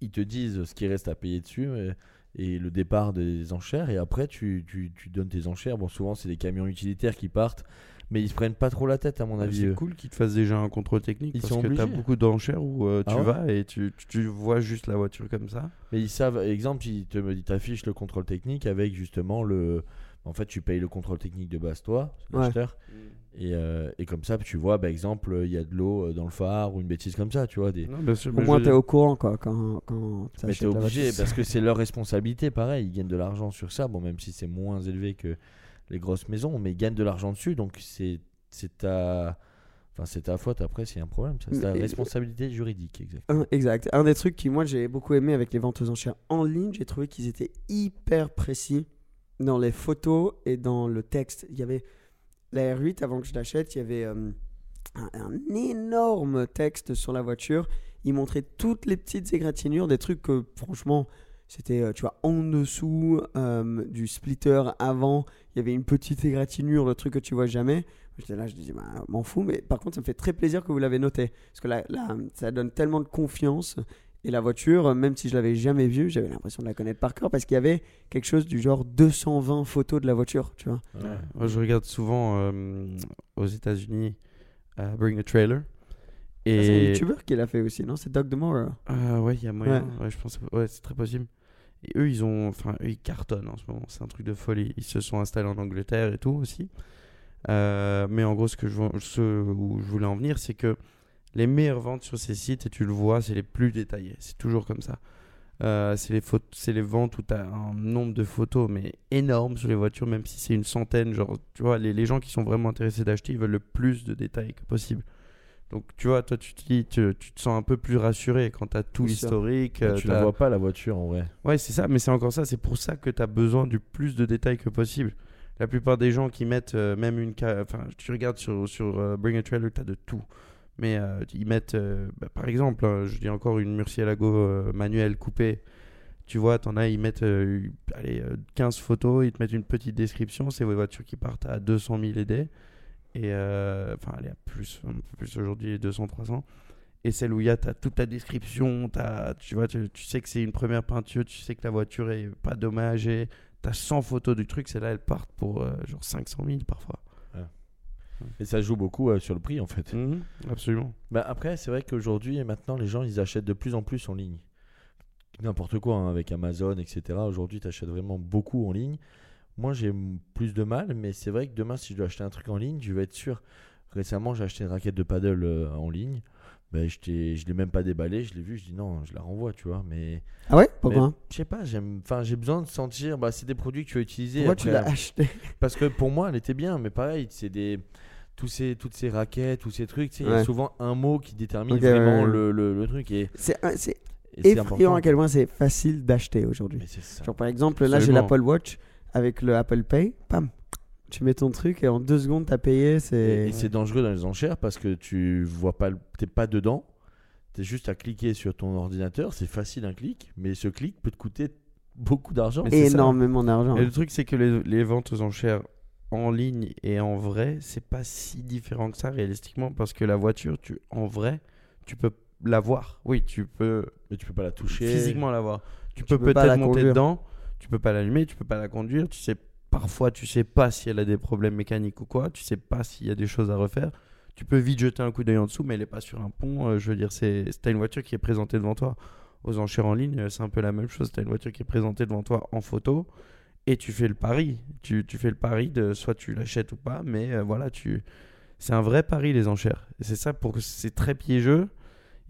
Ils te disent ce qui reste à payer dessus euh, et le départ des enchères. Et après, tu, tu, tu donnes tes enchères. Bon, souvent, c'est des camions utilitaires qui partent, mais ils se prennent pas trop la tête, à mon avis. C'est cool qu'ils te fassent déjà un contrôle technique Ils parce sont que tu as obligés. beaucoup d'enchères où euh, Ah tu ouais vas et tu, tu, vois juste la voiture comme ça. Mais ils savent, exemple, ils te ils t'affichent le contrôle technique avec justement le. En fait, tu payes le contrôle technique de base, toi, Ouais. l'acheteur. Et, euh, et comme ça, tu vois, par exemple, il y a de l'eau euh, dans le phare ou une bêtise comme ça, tu vois. Des... Non, bien sûr, Au moins, je- t'es au courant quoi, quand, quand Mais t'es obligé parce que c'est leur [LAUGHS] responsabilité, pareil. Ils gagnent de l'argent sur ça, bon, même si c'est moins élevé que les grosses maisons, mais ils gagnent de l'argent dessus, donc c'est ta. Enfin, c'est ta faute après s'il y a un problème. C'est ta Mais- responsabilité juridique, exact. Un- Exact. Un des trucs qui, moi, j'ai beaucoup aimé avec les ventes aux enchères en ligne, j'ai trouvé qu'ils étaient hyper précis dans les photos et dans le texte. Il y avait la R8, avant que je l'achète, il y avait euh, un, un énorme texte sur la voiture. Il montrait toutes les petites égratignures, des trucs que, franchement, c'était, euh, tu vois, en dessous euh, du splitter avant, il y avait une petite égratignure, le truc que tu vois jamais. J'étais là, je disais, bah, m'en fous, mais par contre, ça me fait très plaisir que vous l'avez noté. Parce que là, là, ça donne tellement de confiance. Et la voiture, même si je l'avais jamais vue, j'avais l'impression de la connaître par cœur parce qu'il y avait quelque chose du genre 220 photos de la voiture, tu vois. Ouais. Moi, je regarde souvent euh, aux États-Unis euh, Bring a Trailer. Ça, C'est un Et youtubeur qui l'a fait aussi, non? C'est Doug DeMora. Ah ouais, il y a moyen. Ouais. Ouais, je pense. Ouais, c'est très possible. Et eux, ils ont, enfin, ils cartonnent en ce moment. C'est un truc de folie. Ils se sont installés en Angleterre et tout aussi. Euh, mais en gros, ce que je, où je voulais en venir, c'est que les meilleures ventes sur ces sites, et tu le vois, c'est les plus détaillés. C'est toujours comme ça. Euh, c'est les, c'est les ventes où tu as un nombre de photos, mais énorme sur les voitures, même si c'est une centaine. Genre, tu vois, les, les gens qui sont vraiment intéressés d'acheter, ils veulent le plus de détails que possible. Donc, tu vois, toi, tu te, dis, tu, tu te sens un peu plus rassuré quand tu as tout l'historique. Euh, tu la vois pas, la voiture, en vrai. Ouais, c'est ça, mais c'est encore ça. C'est pour ça que tu as besoin du plus de détails que possible. La plupart des gens qui mettent euh, même une. Enfin, tu regardes sur, sur euh, Bring a Trailer, tu as de tout. Mais euh, ils mettent, euh, bah, par exemple, hein, je dis encore une Murcielago euh, manuelle coupée. Tu vois, t'en as, ils mettent euh, allez, euh, 15 photos, ils te mettent une petite description. C'est des voitures qui partent à 200 000 ED. Et euh, enfin, allez, à plus, un peu plus aujourd'hui, 200, 300. Et celle où il y a t'as toute ta description, t'as- tu vois, tu, tu sais que c'est une première peinture, tu sais que la voiture est pas dommagée, t'as 100 photos du truc, celles-là elles partent pour euh, genre 500 000 parfois. Et ça joue beaucoup euh, sur le prix, en fait. Mhm, absolument. Bah après, c'est vrai qu'aujourd'hui et maintenant, les gens, ils achètent de plus en plus en ligne. N'importe quoi, hein, avec Amazon, etc. Aujourd'hui, tu achètes vraiment beaucoup en ligne. Moi, j'ai plus de mal, mais c'est vrai que demain, si je dois acheter un truc en ligne, je vais être sûr. Récemment, j'ai acheté une raquette de paddle euh, en ligne. Ben, je je l'ai même pas déballée, je l'ai vu, je dis non, je la renvoie, tu vois. Mais Ah ouais? Pourquoi? Je sais pas, j'aime, enfin, j'ai besoin de sentir. Bah, c'est des produits que tu vas utiliser. Pourquoi tu l'as acheté? [LAUGHS] Parce que pour moi, elle était bien, mais pareil, c'est des tous ces toutes ces raquettes, tous ces trucs. Il y a souvent un mot qui détermine vraiment ouais. Le, le, le truc et, C'est effrayant important. à quel point c'est facile d'acheter aujourd'hui. Genre par exemple, là j'ai l'Apple Watch avec le Apple Pay, pam, tu mets ton truc et en deux secondes t'as payé, Et, c'est... et c'est dangereux dans les enchères parce que tu vois pas, t'es pas dedans. T'es juste à cliquer sur ton ordinateur. C'est facile un clic, mais ce clic peut te coûter beaucoup d'argent. Mais énormément d'argent. Et le truc, c'est que les, les ventes aux enchères en ligne et en vrai, c'est pas si différent que ça réalistiquement parce que la voiture, tu, en vrai, tu peux la voir. Oui, tu peux Mais tu peux pas la toucher. physiquement la voir. Tu, Tu peux peut-être monter conduire. dedans, tu peux pas l'allumer, tu peux pas la conduire, tu sais parfois tu sais pas si elle a des problèmes mécaniques ou quoi, tu sais pas s'il y a des choses à refaire. Tu peux vite jeter un coup d'œil en dessous, mais elle est pas sur un pont. euh, je veux dire, c'est t'as une voiture qui est présentée devant toi. Aux enchères en ligne, euh, c'est un peu la même chose. T'as une voiture qui est présentée devant toi en photo et tu fais le pari. Tu, tu fais le pari de soit tu l'achètes ou pas, mais euh, voilà, tu c'est un vrai pari les enchères. C'est ça pour que c'est très piégeux.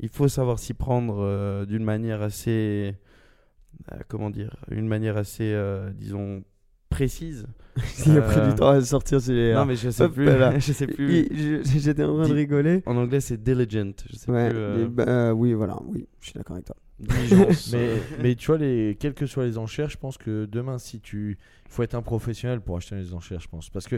Il faut savoir s'y prendre d'une manière assez comment dire, une manière assez euh, disons précise. [LAUGHS] Il a pris Euh, du temps à sortir les... Non mais je sais Hop plus, là. [LAUGHS] je sais plus. J'étais en train de rigoler. En anglais c'est diligent, je sais Ouais, plus. euh, les- bah, euh, oui, voilà, oui, je suis d'accord avec toi. diligence. [LAUGHS] Mais, mais tu vois, les, quelles que soient les enchères, je pense que demain, si tu. Il faut être un professionnel pour acheter les enchères, je pense. Parce que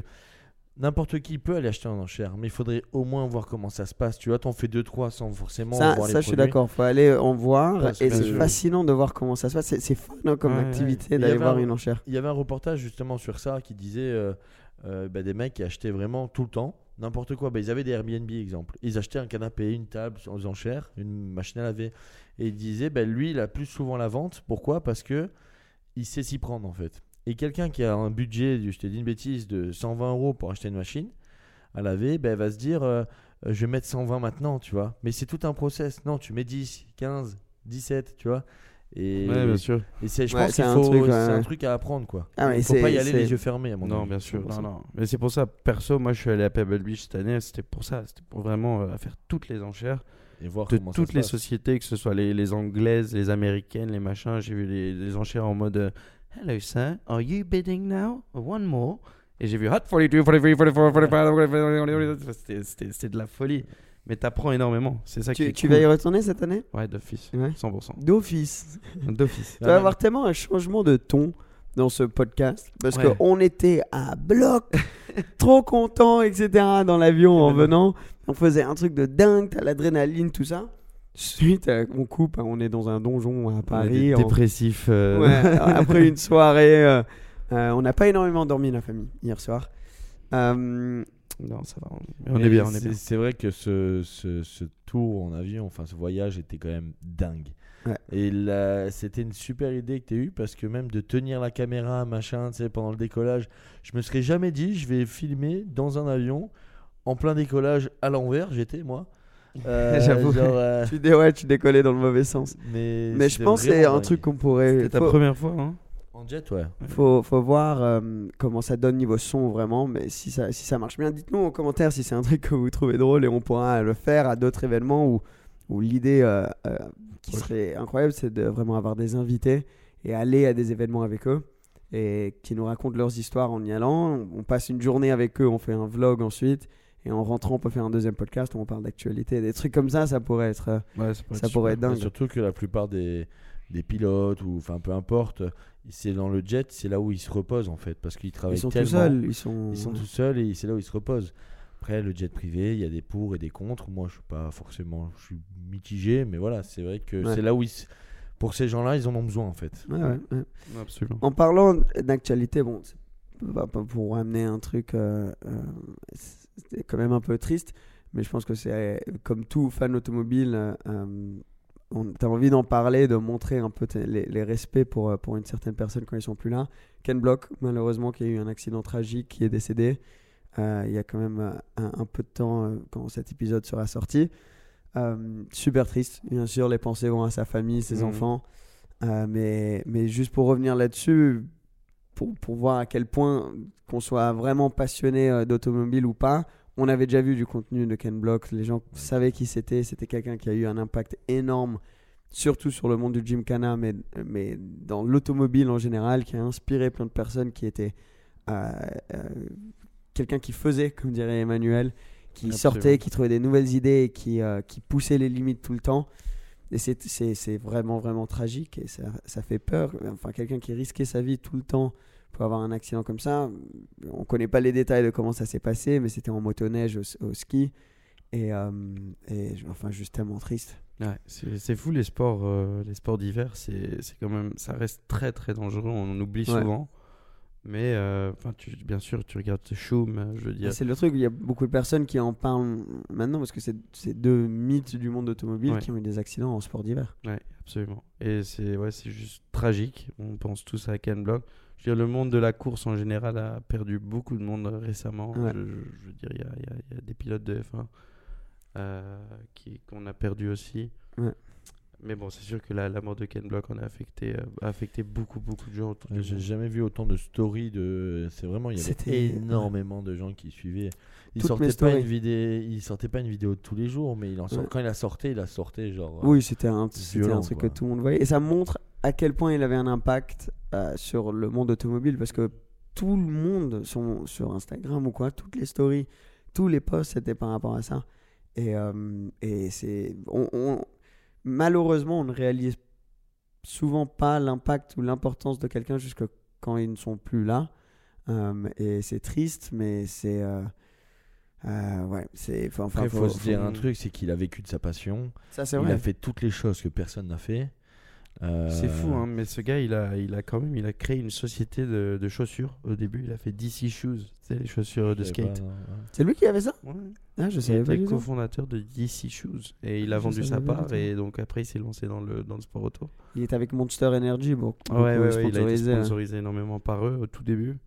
n'importe qui peut aller acheter en enchère, mais il faudrait au moins voir comment ça se passe. Tu vois, t'en fais 2-3 sans forcément Ça, voir les ça je suis d'accord, faut aller en voir Parce et c'est fascinant de voir comment ça se passe. C'est- fun hein, comme Ouais, activité ouais. D'aller voir un- une enchère. Il y avait un reportage justement sur ça qui disait euh, euh, bah, des mecs qui achetaient vraiment tout le temps n'importe quoi. Bah, ils avaient des Airbnb, exemple. Ils achetaient un canapé, une table aux enchères, une machine à laver. Et ils disaient, bah, lui, il a plus souvent la vente. Pourquoi? Parce que il sait s'y prendre en fait. Et quelqu'un qui a un budget, je t'ai dit une bêtise, de 120 euros pour acheter une machine à laver, bah, va se dire, euh, je vais mettre 120 maintenant, tu vois. Mais c'est tout un process. Non, tu mets 10, 15, 17, tu vois. Et, Ouais, bien sûr. Et c'est, je Ouais, pense c'est qu'il un faut, truc, ouais, un truc à apprendre quoi. Ah, mais Il faut pas y aller les yeux fermés à mon Non, avis. bien sûr. Non, non. Mais c'est pour ça, perso, moi je suis allé à Pebble Beach cette année, c'était pour ça, c'était pour vraiment euh, faire toutes les enchères Et voir de toutes les passe. sociétés, que ce soit les, les anglaises, les américaines, les machins. J'ai vu les, les enchères en mode euh, Hello sir, are you bidding now? One more. Et j'ai vu Hot 42, 43, 44, 45, 45. C'était- de la folie. Mais t'apprends énormément. C'est ça qui Tu, est tu cool. vas y retourner cette année? Ouais, d'office. Ouais. 100%. D'office. D'office. Tu vas avoir tellement un changement de ton dans ce podcast parce Ouais. qu'on était à bloc, [LAUGHS] trop content, etc. dans l'avion en venant. On faisait un truc de dingue, t'as l'adrénaline, tout ça. Suite, euh, on coupe, hein, on est dans un donjon à On est Paris. dépressifs. euh, Ouais, [LAUGHS] après une soirée, euh, euh, on n'a pas énormément dormi la famille hier soir. Euh, Non, ça va. On Mais est bien, on est c'est- bien. C'est vrai que ce, ce, ce tour en avion, enfin ce voyage était quand même dingue. Ouais. Et c'était une super idée que tu as eue parce que même de tenir la caméra, machin, tu sais, pendant le décollage, je me serais jamais dit je vais filmer dans un avion en plein décollage à l'envers, j'étais moi. Euh, [LAUGHS] J'avoue. genre, euh, tu, dé- ouais, tu décollais dans le mauvais sens. mais Mais je pense que c'est un truc qu'on pourrait. C'était ta faut- première fois, hein En jet, ouais. Faut, faut voir euh, comment ça donne niveau son vraiment, mais si ça, si ça marche bien, dites-nous en commentaire si c'est un truc que vous trouvez drôle et on pourra le faire à d'autres événements où, où l'idée euh, euh, qui serait incroyable, c'est de vraiment avoir des invités et aller à des événements avec eux et qui nous racontent leurs histoires en y allant. On passe une journée avec eux, on fait un vlog ensuite et en rentrant, on peut faire un deuxième podcast où on parle d'actualité. Des trucs comme ça, ça pourrait être, euh, Ouais, ça pourrait ça être pourrait dingue. Surtout que la plupart des, des pilotes, ou enfin peu importe, c'est dans le jet, c'est là où ils se reposent en fait, parce qu'ils travaillent Ils sont tout tellement. seuls, ils sont. Ils sont tout seuls et c'est là où ils se reposent. Après, le jet privé, il y a des pour et des contre. Moi, je suis pas forcément, je suis mitigé, mais voilà, c'est vrai que Ouais. c'est là où ils, pour ces gens-là, ils en ont besoin en fait. Ouais, ouais, ouais. Absolument. En parlant d'actualité, bon, pour amener un truc, euh, euh, c'est quand même un peu triste, mais je pense que c'est comme tout fan automobile, euh, on- t'as envie d'en parler, de montrer un peu les, les respects pour, euh, pour une certaine personne quand ils sont plus là. Ken Block, malheureusement, qui a eu un accident tragique, qui est décédé. euh, il y a quand même euh, un, un peu de temps euh, quand cet épisode sera sorti. Super triste, bien sûr, les pensées vont à sa famille, ses Mhm. enfants. Mais, mais juste pour revenir là-dessus, pour, pour voir à quel point qu'on soit vraiment passionné euh, d'automobile ou pas, on avait déjà vu du contenu de Ken Block, les gens savaient qui c'était, c'était quelqu'un qui a eu un impact énorme, surtout sur le monde du Gymkhana, mais, mais dans l'automobile en général, qui a inspiré plein de personnes qui étaient euh, euh, quelqu'un qui faisait, comme dirait Emmanuel, qui Absolument. sortait, qui trouvait des nouvelles idées et qui, euh, qui poussait les limites tout le temps. Et c'est- c'est c'est vraiment, vraiment tragique et ça, ça fait peur. Enfin, quelqu'un qui risquait sa vie tout le temps pour avoir un accident comme ça, on connaît pas les détails de comment ça s'est passé, mais c'était en motoneige au, au ski. Et, euh, et enfin, juste tellement triste. Ouais, c'est c'est fou les sports, euh, les sports d'hiver, c'est c'est quand même, ça reste très très dangereux. On en oublie Ouais. souvent, mais euh, enfin, tu, bien sûr, tu regardes ce Schum, euh, je veux dire. C'est le truc, il y a beaucoup de personnes qui en parlent maintenant parce que c'est deux mythes du monde automobile Ouais. qui ont eu des accidents en sport d'hiver. Ouais, absolument. Et c'est ouais, juste tragique. On pense tous à Ken Block. Je veux dire, le monde de la course en général a perdu beaucoup de monde récemment. Ouais. Je, je- je veux dire, il y a, y a- y a des pilotes de F1 euh, qu'on a perdu aussi. Ouais. Mais bon, c'est sûr que la, la mort de Ken Block en a affecté, euh, a affecté beaucoup, beaucoup de gens du J'ai jamais vu autant de stories de. C'est vraiment, il y avait C'était- énormément de gens qui suivaient. Il sortait pas une vidéo, il sortait pas une vidéo tous les jours, mais il en sort- Ouais. quand il a sorti, il a sorti genre. euh, Oui, c'était un, truc quoi. que tout le monde voyait. Et ça montre à quel point il avait un impact euh, sur le monde automobile parce que tout le monde sont sur Instagram ou quoi, toutes les stories, tous les posts, c'était par rapport à ça. Et, euh, et c'est. on- on- malheureusement, on ne réalise souvent pas l'impact ou l'importance de quelqu'un jusque quand ils ne sont plus là. Euh, et c'est triste, mais c'est. euh, euh, ouais, c'est. Enfin, Après, il faut, faut- se dire faut- un truc, c'est qu'il a vécu de sa passion. Ça, c'est il vrai. a fait toutes les choses que personne n'a fait. Euh, C'est fou, hein, mais ce gars, il a, il a quand même il a créé une société de, de chaussures. Au début, il a fait DC Shoes, c'est les chaussures de skate. ouais. C'est lui qui avait ça? Ouais. Ah, je Il savais pas était cofondateur de DC Shoes et il a Je vendu sa part et donc après il s'est lancé dans le, dans le sport auto. Il est avec Monster Energy, bon, Ouais, ouais, ouais, il a été sponsorisé, hein. sponsorisé énormément par eux au tout début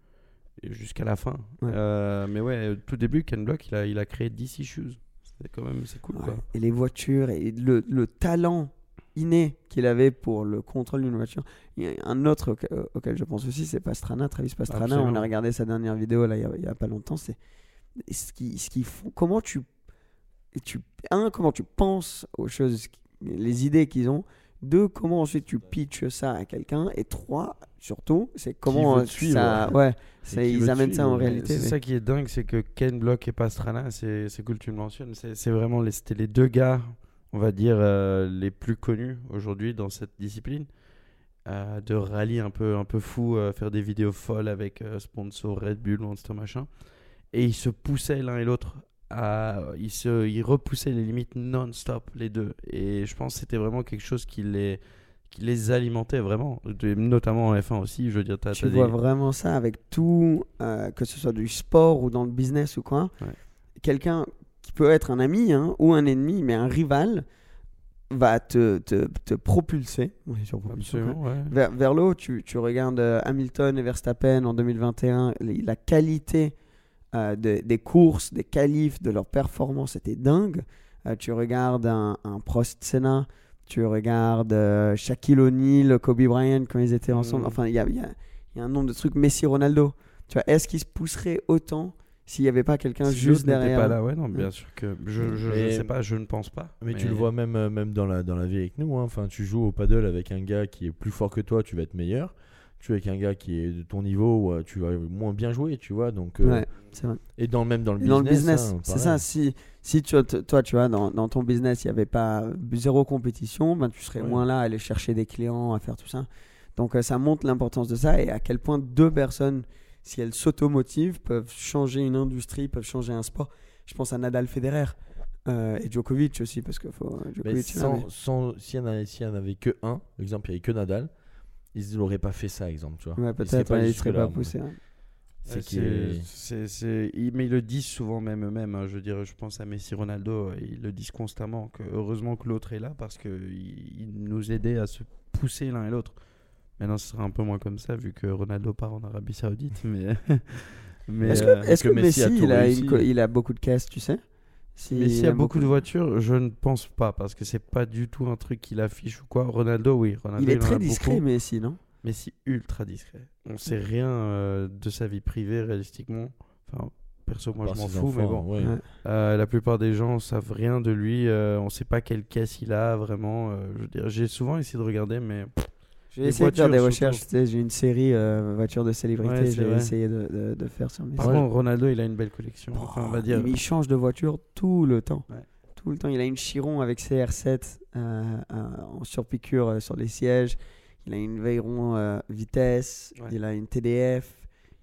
et jusqu'à la fin. Ouais. Euh, mais ouais, au tout début, Ken Block, il a, il a créé DC Shoes. C'est quand même, c'est cool Ouais. quoi. Et les voitures et le, le talent inné qu'il avait pour le contrôle d'une voiture. Il y a un autre auquel, euh, auquel je pense aussi, c'est Pastrana, Travis Pastrana. On a regardé sa dernière vidéo là il y a, pas longtemps. C'est ce qui, ce font. Comment tu, tu, un, comment tu penses aux choses, les idées qu'ils ont. Deux, comment ensuite tu pitches ça à quelqu'un. Et trois, surtout, c'est comment suivre. ça, ouais, ça- ils amènent ça en réalité. C'est mais- ça qui est dingue, c'est que Ken Block et Pastrana, c'est cool que tu le mentionnes, c'est vraiment les, les deux gars, on va dire, euh, les plus connus aujourd'hui dans cette discipline. euh, de rallye un peu, un peu fou, euh, faire des vidéos folles avec sponsor Red Bull, Monster machin. Et ils se poussaient l'un et l'autre. À, ils, se, ils repoussaient les limites non-stop, les deux. Et je pense que c'était vraiment quelque chose qui les, qui les alimentait vraiment. De- Notamment en F1 aussi. Je veux dire, Tu des- vois vraiment ça avec tout, que ce soit du sport ou dans le business ou quoi. Ouais. Quelqu'un qui peut être un ami hein, ou un ennemi, mais un rival va te, te, te propulser. Absolument, ouais. vers, vers le haut. Tu, tu regardes euh, Hamilton et Verstappen en 2021, les- la qualité euh, de- des courses, des qualifs, de leur performance était dingue. Euh, tu regardes un, un Prost Senna, tu regardes euh, Shaquille O'Neal, Kobe Bryant quand ils étaient ensemble. Mm. Enfin, il y a, y a- y a un nombre de trucs. Messi, Ronaldo. Tu vois, est-ce qu'ils se pousseraient autant s'il n'y avait pas quelqu'un Si juste derrière pas là, ouais, non, bien sûr que je, je, je sais pas, je ne pense pas. Mais, tu le vois même, euh, même dans, la, dans la vie avec nous. hein. Enfin, tu joues au paddle avec un gars qui est plus fort que toi, tu vas être meilleur. Tu joues avec un gars qui est de ton niveau, euh, tu vas moins bien jouer, tu vois. Donc, euh, Ouais, c'est vrai. Et dans, même dans le Et dans business. le business, hein, c'est ça. Si, si tu, toi, tu vois, dans, dans ton business, il n'y avait pas zéro compétition, ben, tu serais Ouais. moins là à aller chercher des clients, à faire tout ça. Donc, ça montre l'importance de ça et à quel point deux personnes, si elles s'automotivent, peuvent changer une industrie, peuvent changer un sport. Je pense à Nadal Federer euh, et Djokovic aussi, parce que faut, Mais Djokovic, il a- sans, sans- s'il n'y en, avait- que un, exemple, il n'y avait que Nadal, ils n'auraient pas fait ça, exemple. Tu vois. Ouais, Ils peut-être, seraient ils pas poussés. C'est qu'il c'est- c'est- c'est- mais ils le disent souvent même eux-mêmes. hein. Je veux dire, je pense à Messi, Ronaldo, euh, ils le disent constamment. Que heureusement que l'autre est là parce que il, il nous aidait à se pousser l'un et l'autre. Maintenant, ce sera un peu moins comme ça vu que Ronaldo part en Arabie Saoudite. [LAUGHS] Mais, [LAUGHS] mais Est-ce que, euh, est-ce que Messi, il, a réussi. une co- il a beaucoup de caisses, tu sais? Si il a beaucoup de voitures, je ne pense pas parce que c'est pas du tout un truc qu'il affiche ou quoi. Ronaldo, oui. Ronaldo, Il est très discret, beaucoup. Messi, non? Messi ultra discret. On sait rien euh, de sa vie privée réalistiquement. Enfin, perso, moi Par je m'en fous, mais bon. ouais. Euh, la plupart des gens savent rien de lui. euh, on sait pas quelle caisse il a vraiment. euh, je veux dire, j'ai souvent essayé de regarder, mais J'ai essayé de faire des recherches. J'ai une série euh, voitures de. Ouais, c'est J'ai essayé de, de- de faire sur mes par contre, Ronaldo, il a une belle collection. Enfin, on va dire. Il, change de voiture tout le temps. Ouais. Tout le temps. Il a une Chiron avec CR7 euh, euh, en surpiqûre euh, sur les sièges. Il a une Veyron euh, vitesse. Ouais. Il a une TDF.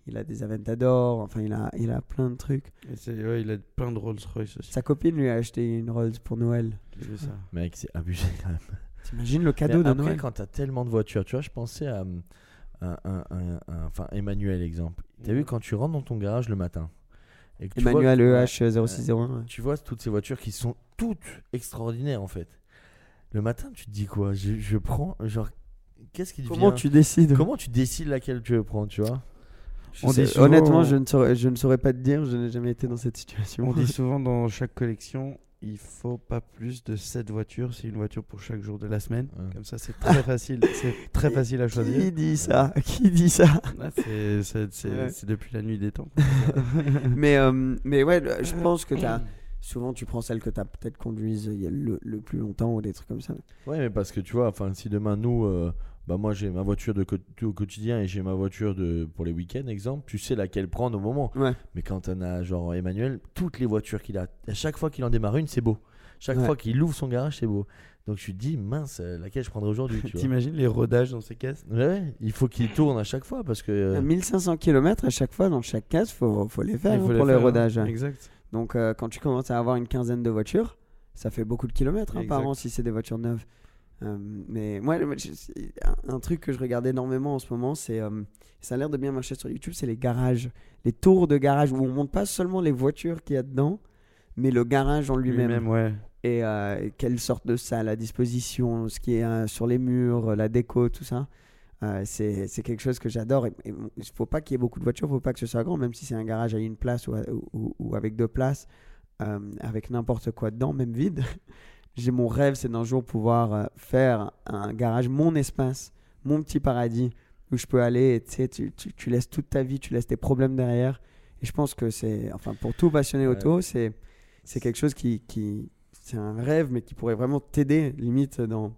Il a des Aventador. Enfin, il a, il a plein de trucs. Et c'est- ouais, il a plein de Rolls Royce aussi. Sa copine lui a acheté une Rolls pour Noël. J'ai vu ça. Mec, c'est abusé quand même. T'imagines le cadeau Mais de après, Noël quand t'as tellement de voitures, tu vois, je pensais à, à- à- à- à- enfin, Emmanuel, exemple. T'as vu quand tu rentres dans ton garage le matin et que tu Emmanuel E vois- EH0601. ouais. tu vois toutes ces voitures qui sont toutes extraordinaires en fait. Le matin, tu te dis quoi? Je, je prends, genre, qu'est-ce qui Comment tu décides? Comment tu décides laquelle tu veux prendre, tu vois? Je On sais- dit souvent- Honnêtement, je ne, saurais, je ne saurais pas te dire. Je n'ai jamais été dans cette situation. On dit [LAUGHS] souvent dans chaque collection, il faut pas plus de 7 voitures. C'est une voiture pour chaque jour de la semaine. Ouais. Comme ça, c'est très facile. C'est [LAUGHS] très facile à choisir. Qui dit ça? Qui dit ça? Ah, c'est- Ouais. depuis la nuit des temps. [LAUGHS] mais, euh, mais ouais, je pense que t'as. [COUGHS] Souvent, tu prends celle que tu as peut-être conduise a le, le plus longtemps ou des trucs comme ça. Ouais, mais parce que tu vois, enfin, si demain nous, euh, bah moi j'ai ma voiture de co- au quotidien et j'ai ma voiture de pour les week-ends, exemple, tu sais laquelle prendre au moment. Ouais. Mais quand on a genre Emmanuel, toutes les voitures qu'il a, à chaque fois qu'il en démarre une, c'est beau. Chaque Ouais. fois qu'il ouvre son garage, c'est beau. Donc je te dis, mince, euh, laquelle je prendrai aujourd'hui. [LAUGHS] T'imagines les rodages dans ces caisses? Ouais, ouais, il faut qu'il tourne à chaque fois parce que. euh, À 1500 km à chaque fois dans chaque case, faut, faut les faire Il hein, faut pour les hein. Exact. Donc, euh, quand tu commences à avoir une quinzaine de voitures, ça fait beaucoup de kilomètres hein, par an si c'est des voitures neuves. Euh, mais moi, un, truc que je regarde énormément en ce moment, c'est euh, ça a l'air de bien marcher sur YouTube, c'est les garages, les tours de garage où on monte pas seulement les voitures qu'il y a dedans, mais le garage en lui-même. Ouais. Et euh, quelle sorte de salle à disposition, ce qui est sur les murs, la déco, tout ça. C'est quelque chose que j'adore. Il ne faut pas qu'il y ait beaucoup de voitures, il ne faut pas que ce soit grand, même si c'est un garage à une place ou, à- ou- ou avec deux places, avec n'importe quoi dedans, même vide. J'ai mon rêve, c'est d'un jour pouvoir euh, faire un garage, mon espace, mon petit paradis où je peux aller. et Tu sais, tu, tu, tu laisses toute ta vie, tu laisses tes problèmes derrière. Et je pense que c'est, enfin, pour tout passionné auto, c'est, c'est quelque chose qui, qui, c'est un rêve, mais qui pourrait vraiment t'aider, limite, dans,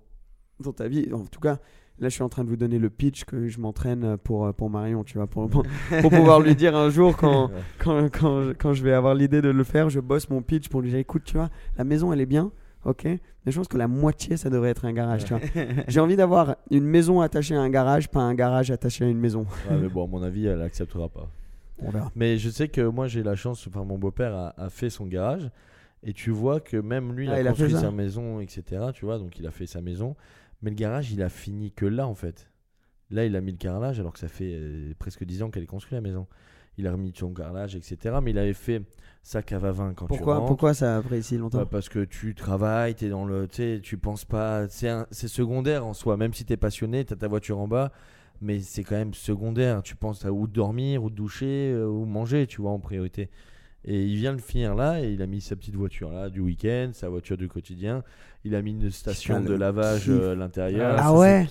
dans ta vie. En tout cas, là, je suis en train de vous donner le pitch que je m'entraîne pour, pour Marion, tu vois, pour, pour, pour pouvoir lui dire un jour quand, [LAUGHS] quand, quand, quand je vais avoir l'idée de le faire, je bosse mon pitch pour lui dire, écoute, tu vois, la maison, elle est bien. Ok, mais je pense que la moitié, ça devrait être un garage. J'ai envie d'avoir une maison attachée à un garage, pas un garage attaché à une maison. Ouais, mais bon, à mon avis, elle acceptera pas. On verra. Mais je sais que moi, j'ai la chance, enfin, mon beau-père a, a fait son garage. Et tu vois que même lui, il Ah, a il construit sa maison, etc. Tu vois, donc il a fait sa maison. Mais le garage, il a fini que là, en fait. Là, il a mis le carrelage, alors que ça fait euh, presque 10 ans qu'elle est construite, la maison. Il a remis son carrelage, etc. Mais il avait fait sa cave à vin quand tu Pourquoi, rentres. pourquoi ça a pris si longtemps Bah, parce que tu travailles, tu es dans le. Tu tu penses pas. C'est secondaire en soi. Même si tu es passionné, tu as ta voiture en bas. Mais c'est quand même secondaire. Tu penses à où dormir, où te doucher, euh, où manger, tu vois, en priorité. Et il vient de finir là et il a mis sa petite voiture là du week-end, sa voiture du quotidien. Il a mis une station Putain, de lavage kiff. euh, à l'intérieur. Ah ça, ouais.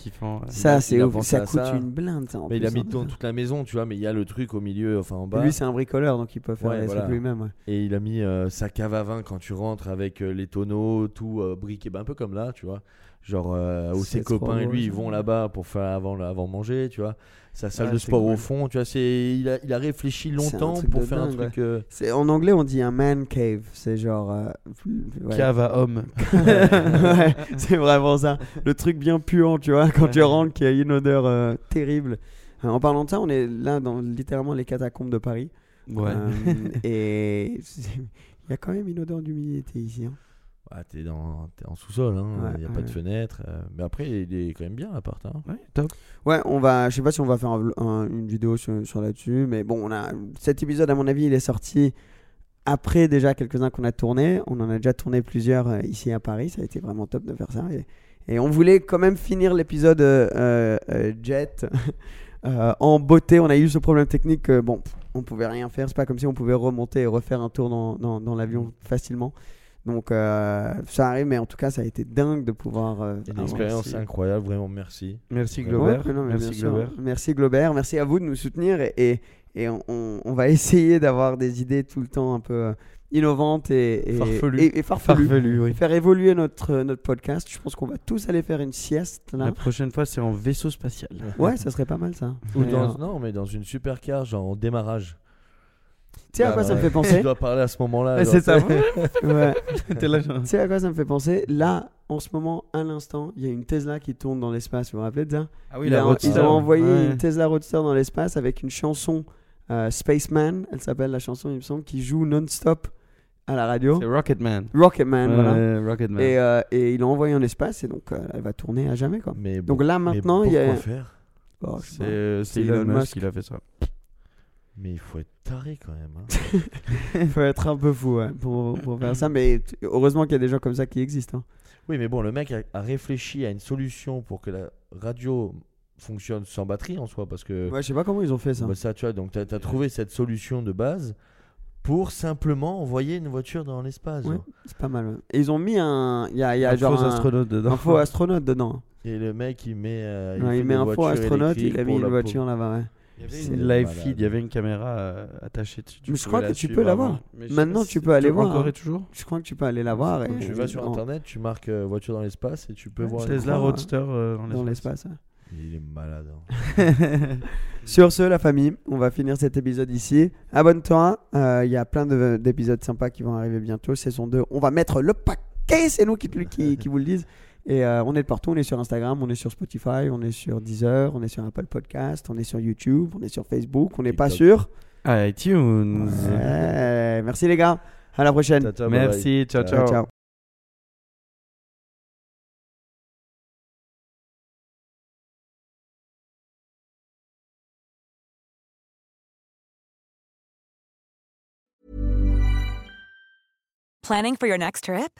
Ça, c'est Ça coûte ça. une blinde. ça, en Mais il a mis hein. dans toute la maison, tu vois. Mais il y a le truc au milieu, enfin en bas. Lui, c'est un bricoleur, donc il peut faire Ouais, les voilà. trucs lui-même. ouais. Et il a mis euh, sa cave à vin quand tu rentres avec euh, les tonneaux, tout euh, briqué, ben, un peu comme là, tu vois. Genre euh, où ses copains et lui ils vont là-bas pour faire avant, avant manger, tu vois. Sa salle Ouais, de sport au cool. fond, tu vois. C'est il a, il a réfléchi longtemps pour faire un truc. euh, C'est en anglais, on dit un man cave. C'est genre euh, ouais. Cave à homme. [LAUGHS] ouais, c'est vraiment ça. Le truc bien puant, tu vois, quand tu rentres, qui a une odeur terrible. En parlant de ça, on est là dans littéralement les catacombes de Paris. Ouais. [LAUGHS] Et il y a quand même une odeur d'humidité ici. hein. Ah, t'es en sous-sol, hein. Ouais, il n'y a ouais. pas de fenêtre. euh, mais après, il est quand même bien l'appart. Hein. Ouais, top. Ouais, on va. Je sais pas si on va faire un vlo- un- une vidéo sur, sur là-dessus, mais bon, on a cet épisode à mon avis, il est sorti après déjà quelques-uns qu'on a tourné. On en a déjà tourné plusieurs euh, ici à Paris. Ça a été vraiment top de faire ça. Et, et on voulait quand même finir l'épisode euh, Jet [LAUGHS] en beauté. On a eu ce problème technique. que, bon, on pouvait rien faire. C'est pas comme si on pouvait remonter et refaire un tour dans, dans, dans l'avion facilement. Donc euh, ça arrive, mais en tout cas, ça a été dingue de pouvoir. euh, Une expérience incroyable, vraiment merci. Merci Ouais, Glober. ouais, non, Merci bien sûr. Glober. Merci Globert. Merci à vous de nous soutenir et, et, et on, on- on va [LAUGHS] essayer d'avoir des idées tout le temps un peu euh, innovantes et, et, Farfelues. et- et farfelues. Farfelu, oui. Faire évoluer notre, euh, notre podcast. Je pense qu'on va tous aller faire une sieste là. La prochaine fois, c'est en vaisseau spatial. Ouais, ça serait pas mal ça. Ou dans, euh, non, mais dans une supercar, genre en démarrage. Tu sais à Ah, quoi ça me fait [LAUGHS] penser Tu dois parler à ce moment-là. Genre, c'est ça. [LAUGHS] Ouais. Tu sais à quoi ça me fait penser? Là, en ce moment, à l'instant, il y a une Tesla qui tourne dans l'espace. Vous vous rappelez de ça? Ah oui, Il la a-. Ils ont envoyé Ouais. une Tesla Roadster dans l'espace avec une chanson euh, Spaceman, elle s'appelle la chanson, il me semble, qui joue non-stop à la radio. C'est Rocketman. Rocketman, Ouais, voilà. Rocketman. Et, euh, et ils l'ont envoyé en espace et donc euh, elle va tourner à jamais quoi. Mais Donc là mais maintenant il y a. faire? Oh, C'est euh, C'est Elon Elon Musk Musk. qui a fait ça. Mais il faut être taré quand même. hein. Il [LAUGHS] faut être un peu fou pour, pour faire ça, mais heureusement qu'il y a des gens comme ça qui existent. hein. Oui, mais bon, le mec a, a réfléchi à une solution pour que la radio fonctionne sans batterie en soi, parce que Ouais, je sais pas comment ils ont fait ça. bah, ça, tu vois, donc tu as, trouvé cette solution de base pour simplement envoyer une voiture dans l'espace. Ouais, c'est pas mal. Et ils ont mis un. Il y a, y a Un genre faux un, astronaute dedans. un faux astronaute dedans. Et le mec, il met, euh, il met un faux astronaute, il a mis une la voiture là-bas. ouais. Il y avait C'est une live feed, il y avait une caméra euh, attachée dessus. Mais je crois la que tu peux je sais Maintenant, tu peux aller voir, Encore hein. et toujours Je crois que tu peux aller la voir. Et Tu vas sur internet, tu marques euh, voiture dans l'espace et tu peux Ouais, voir. je Tesla Roadster euh, dans l'espace. Il est malade. hein. [LAUGHS] Sur ce, la famille, on va finir cet épisode ici. Abonne-toi. euh, Il y a plein de- d'épisodes sympas qui vont arriver bientôt. Saison 2. On va mettre le paquet. C'est nous qui, qui vous le disent. [LAUGHS] Et euh, on est de partout. On est sur Instagram, on est sur Spotify, on est sur Deezer, on est sur Apple Podcast, on est sur YouTube, on est sur Facebook. On n'est pas sûr. Ah, iTunes. Ouais. Merci les gars. À la prochaine. Ciao, ciao, bye bye. Merci, ciao, Ciao. ciao. ciao. Planning for your next trip?